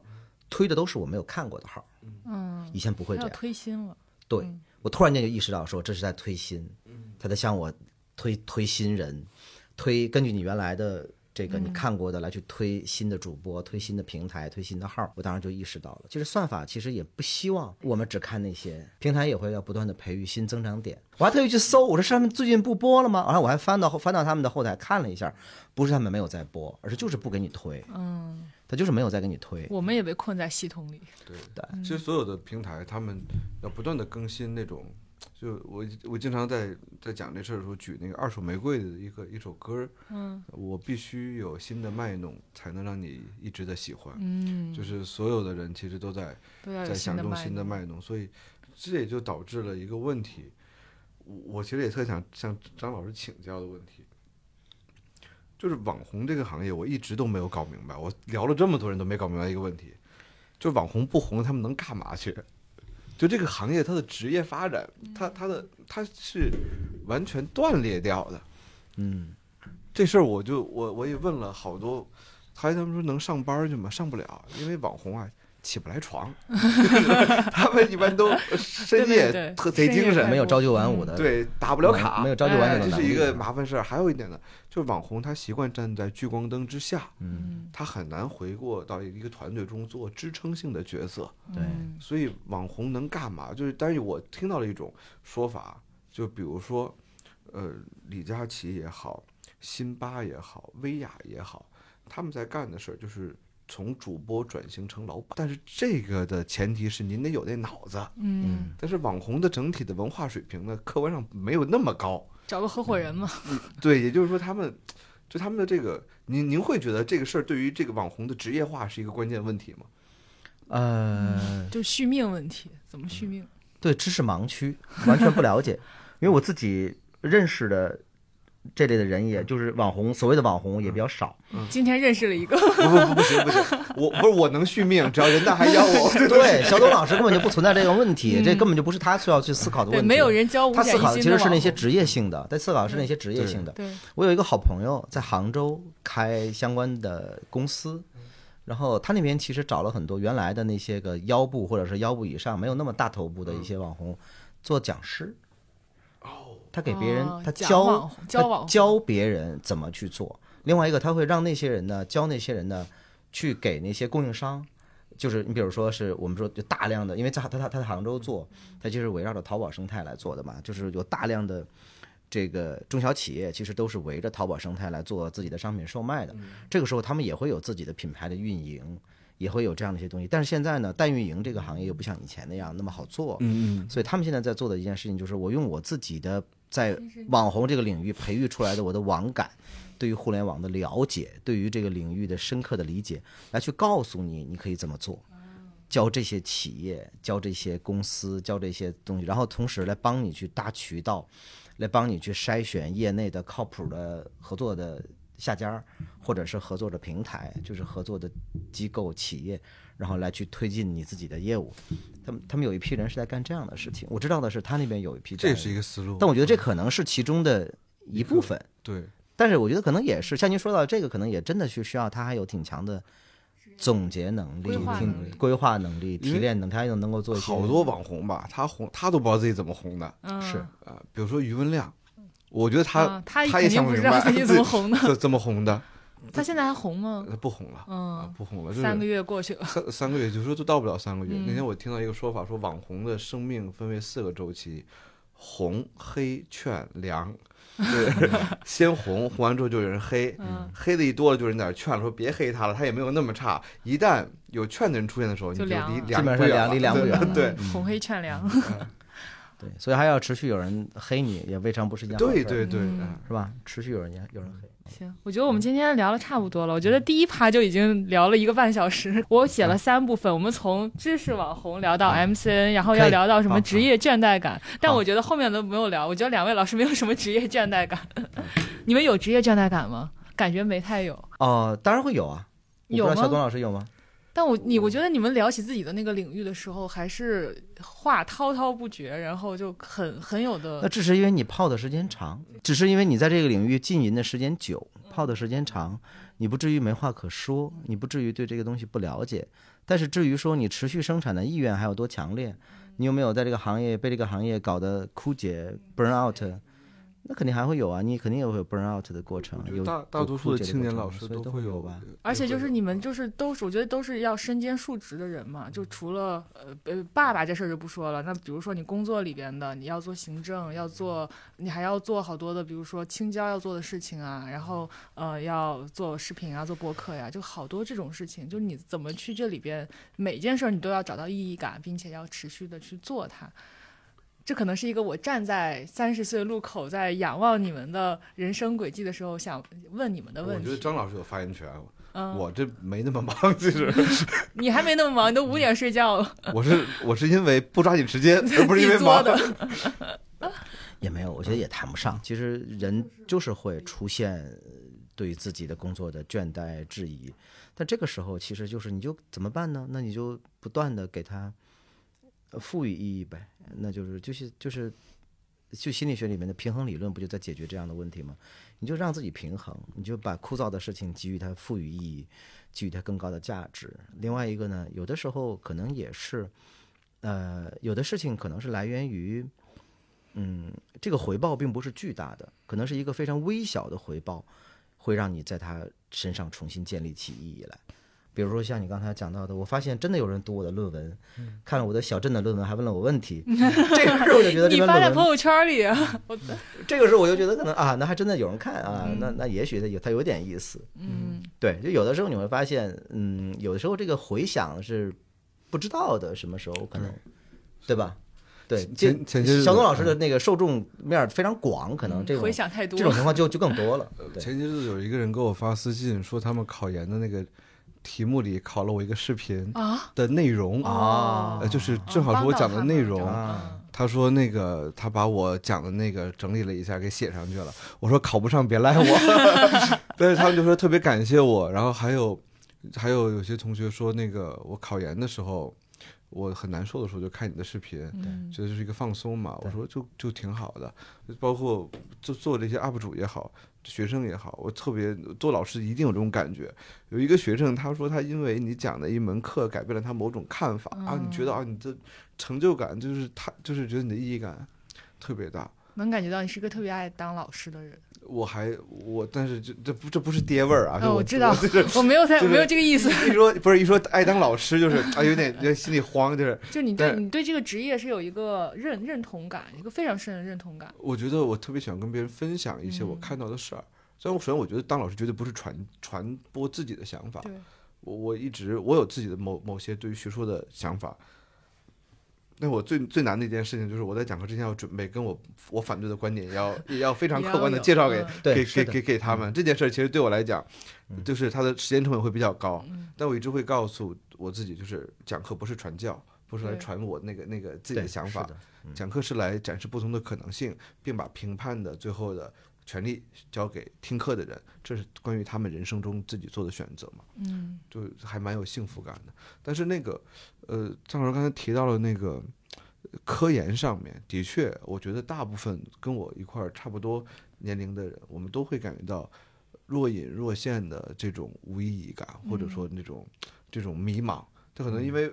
推的都是我没有看过的号。嗯，以前不会这样推新了。对我突然间就意识到，说这是在推新，他在向我推推新人，推根据你原来的这个你看过的来去推新的主播，推新的平台，推新的号。我当时就意识到了，其实算法其实也不希望我们只看那些平台，也会要不断的培育新增长点。我还特意去搜，我说上面最近不播了吗？然后我还翻到翻到他们的后台看了一下，不是他们没有在播，而是就是不给你推。嗯。他就是没有再给你推，我们也被困在系统里。对对，其实所有的平台他们要不断的更新那种，就我我经常在在讲这事儿的时候举那个二手玫瑰的一个一首歌，嗯，我必须有新的卖弄才能让你一直的喜欢，嗯，就是所有的人其实都在在想用新的卖弄，所以这也就导致了一个问题，我我其实也特想向张老师请教的问题。就是网红这个行业，我一直都没有搞明白。我聊了这么多人都没搞明白一个问题，就网红不红，他们能干嘛去？就这个行业，它的职业发展，它它的它是完全断裂掉的。嗯，这事儿我就我我也问了好多，还他们说能上班去吗？上不了，因为网红啊起不来床，他们一般都深夜特贼精神，没有朝九晚五的，对，打不了卡，没有朝九晚五的这是一个麻烦事儿。还有一点呢，就是网红他习惯站在聚光灯之下，嗯，他很难回过到一个团队中做支撑性的角色。对嗯所以网红能干嘛？就是，但是我听到了一种说法，就比如说，呃，李佳琦也好，辛巴也好，薇娅也好，他们在干的事儿就是从主播转型成老板。但是这个的前提是您得有那脑子。嗯，但是网红的整体的文化水平呢，客观上没有那么高。找个合伙人嘛，对，也就是说，他们就他们的这个，您您会觉得这个事儿对于这个网红的职业化是一个关键问题吗？呃，就续命问题，怎么续命？对知识盲区，完全不了解，因为我自己认识的这类的人，也就是网红，所谓的网红也比较少。今天认识了一个，不不不不行不行，我不是我能续命，只要人大还要我。对，小董老师根本就不存在这个问题，这根本就不是他需要去思考的问，题。没有人教我他思考的其实是那些职业性的，在思考的是那些职业性的。对，我有一个好朋友在杭州开相关的公司，然后他那边其实找了很多原来的那些个腰部或者是腰部以上没有那么大头部的一些网红做讲师。他给别人哦他教教教别人怎么去做。另外一个，他会让那些人呢教那些人呢去给那些供应商。就是你比如说是我们说就大量的，因为在他他他在杭州做，他就是围绕着淘宝生态来做的嘛，就是有大量的这个中小企业其实都是围着淘宝生态来做自己的商品售卖的。这个时候他们也会有自己的品牌的运营，也会有这样的一些东西。但是现在呢，代运营这个行业又不像以前那样那么好做，嗯所以他们现在在做的一件事情就是，我用我自己的在网红这个领域培育出来的我的网感，对于互联网的了解，对于这个领域的深刻的理解，来去告诉你你可以怎么做。教这些企业，教这些公司，教这些东西，然后同时来帮你去搭渠道，来帮你去筛选业内的靠谱的合作的下家，或者是合作的平台，就是合作的机构企业，然后来去推进你自己的业务。他们他们有一批人是在干这样的事情，我知道的是他那边有一批这是一个思路。但我觉得这可能是其中的一部分。对，但是我觉得可能也是像您说到这个，可能也真的是需要他还有挺强的总结能力、规划挺能力规划能力、提炼能力，他又能够做一些好多网红吧，他红他都不知道自己怎么红的嗯，是啊。比如说余文亮，我觉得他啊他也肯定不明白知道自己怎么红的。怎怎么红的，他现在还红吗？他不红了。啊嗯，，不红了，就是三个月过去了，三三个月，就说都到不了三个月。嗯那天我听到一个说法，说网红的生命分为四个周期：红、黑、劝、凉。对，先红，红完之后就有人黑，嗯，黑的一多了就有人在那劝了，说别黑他了，他也没有那么差。一旦有劝的人出现的时候，你就离就凉基本上不远离凉不远 对嗯红黑劝凉。对，所以还要持续有人黑你，也未尝不是一件好事儿对对对，是吧？持续有人有人黑，行，我觉得我们今天聊的差不多了。我觉得第一趴就已经聊了一个半小时，我写了三部分，我们从知识网红聊到 MCN，然后要聊到什么职业倦怠感，但我觉得后面都没有聊。我觉得两位老师没有什么职业倦怠感，你们有职业倦怠感吗？感觉没太有。哦，当然会有啊。有吗知道小东老师有吗？但我你我觉得你们聊起自己的那个领域的时候，还是话滔滔不绝，然后就很很有的那只是因为你泡的时间长，只是因为你在这个领域浸淫的时间久，泡的时间长，你不至于没话可说，你不至于对这个东西不了解。但是至于说你持续生产的意愿还有多强烈，你有没有在这个行业被这个行业搞得枯竭 burn out，那肯定还会有啊，你肯定也会有 burn out 的过程，有大大多数的青年老师都会有吧。而且就是你们就是都是，我觉得都是要身兼数职的人嘛。就除了呃呃爸爸这事儿就不说了，那比如说你工作里边的，你要做行政，要做你还要做好多的，比如说青椒要做的事情啊，然后呃要做视频啊，做播客呀，就好多这种事情。就你怎么去这里边每件事儿你都要找到意义感，并且要持续的去做它。这可能是一个我站在三十岁路口，在仰望你们的人生轨迹的时候，想问你们的问题。我觉得张老师有发言权，嗯，我这没那么忙，其实 你还没那么忙，你都五点睡觉了。我是我是因为不抓紧时间，而不是因为忙。的 也没有，我觉得也谈不上。其实人就是会出现对自己的工作的倦怠质疑。但这个时候，其实就是你就怎么办呢？那你就不断的给他呃赋予意义呗。那就是就是就是，就心理学里面的平衡理论，不就在解决这样的问题吗？你就让自己平衡，你就把枯燥的事情给予它赋予意义，给予它更高的价值。另外一个呢，有的时候可能也是，呃，有的事情可能是来源于，嗯，这个回报并不是巨大的，可能是一个非常微小的回报，会让你在他身上重新建立起意义来。比如说像你刚才讲到的，我发现真的有人读我的论文，看了我的小镇的论文，还问了我问题。这个时候我就觉得这你篇论文，发在朋友圈里，啊 我这个时候我就觉得可能啊，那还真的有人看啊，那那也许它有它有点意思。嗯对，就有的时候你会发现，嗯，有的时候这个回响是不知道的，什么时候可能，对吧？对，这前前些日小东老师的那个受众面非常广，可能这种回响太多这种情况就就更多了。对，前些日子有一个人给我发私信说，他们考研的那个题目里考了我一个视频啊的内容啊呃，就是正好是我讲的内容。啊他说那个他把我讲的那个整理了一下给写上去了。我说考不上别赖我，但是他们就说特别感谢我。然后还有还有有些同学说那个我考研的时候。我很难受的时候就看你的视频，嗯觉得就是一个放松嘛。我说就就挺好的，包括做做这些 UP 主也好，学生也好，我特别做老师一定有这种感觉。有一个学生他说他因为你讲的一门课改变了他某种看法、啊，你觉得啊你的成就感就是他就是觉得你的意义感特别大。能感觉到你是个特别爱当老师的人。我还我但是这这不这不是爹味儿啊，我我知道就是，我没有太就是没有这个意思。一说不是一说爱当老师就是啊有点有点心里慌，就是 就你对你对这个职业是有一个认认同感，一个非常深的认同感。我觉得我特别喜欢跟别人分享一些我嗯看到的事儿。虽然我首先我觉得当老师绝对不是传传播自己的想法，我我一直我有自己的某某些对于学说的想法。那我最最难的一件事情就是我在讲课之前要准备，跟我我反对的观点也要也要非常客观的介绍给嗯。给给给给他们。这件事儿其实对我来讲，就是它的时间成本会比较高，嗯。但我一直会告诉我自己，就是讲课不是传教，不是来传我那个那个自己的想法讲课是来展示不同的可能性，并把评判的最后的权利交给听课的人，这是关于他们人生中自己做的选择嘛，嗯就还蛮有幸福感的。但是那个，呃，张老师刚才提到了那个呃科研上面，的确，我觉得大部分跟我一块儿差不多年龄的人，我们都会感觉到若隐若现的这种无意义感，或者说那种这种迷茫。他可能因为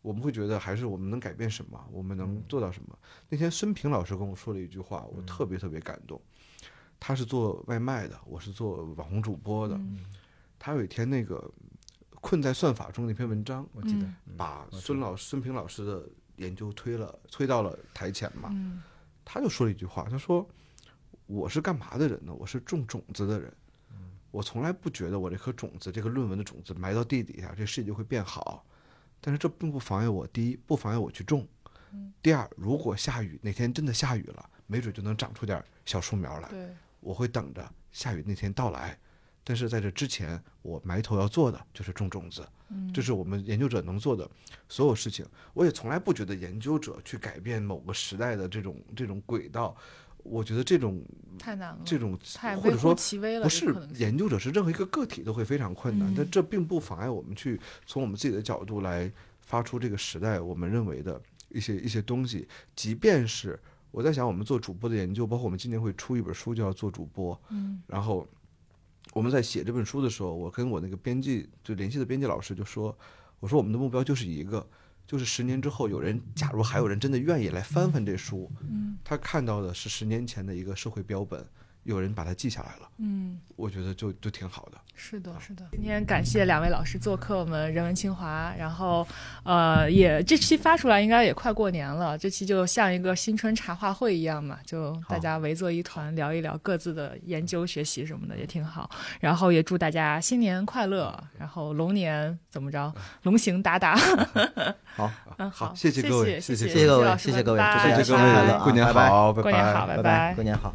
我们会觉得，还是我们能改变什么，我们能做到什么。那天孙平老师跟我说了一句话，我特别特别感动。他是做外卖的，我是做网红主播的。嗯他有一天那个困在算法中那篇文章，我记得嗯把孙老孙平老师的研究推了推到了台前嘛。嗯他就说了一句话，他说：“我是干嘛的人呢？我是种种子的人。我从来不觉得我这颗种子，这个论文的种子埋到地底下，这世界就会变好。但是这并不妨碍我，第一，不妨碍我去种；第二，如果下雨，哪天真的下雨了，没准就能长出点小树苗来。对，我会等着下雨那天到来。但是在这之前，我埋头要做的就是种种子，这是我们研究者能做的所有事情。我也从来不觉得研究者去改变某个时代的这种这种轨道，我觉得这种太难了，这种太或者说其微了，不是。研究者，是任何一个个体都会非常困难，嗯。但这并不妨碍我们去从我们自己的角度来发出这个时代我们认为的一些一些东西，即便是我在想，我们做主播的研究，包括我们今年会出一本书，叫做主播，嗯然后我们在写这本书的时候，我跟我那个编辑就联系的编辑老师就说，我说我们的目标就是一个。就是十年之后，有人假如还有人真的愿意来翻翻这书，嗯他看到的是十年前的一个社会标本，有人把它记下来了，嗯，我觉得就就挺好的。是的，是的。今天感谢两位老师做客我们人文清华，然后呃，也这期发出来应该也快过年了，这期就像一个新春茶话会一样嘛，就大家围坐一团聊一聊各自的研究学习什么的，也挺好。然后也祝大家新年快乐，然后龙年怎么着，龙行大大。好，嗯，好谢谢谢各位谢谢谢谢各位老师谢谢各位拜拜祝大家过年拜拜好，拜过年好拜拜拜过年好。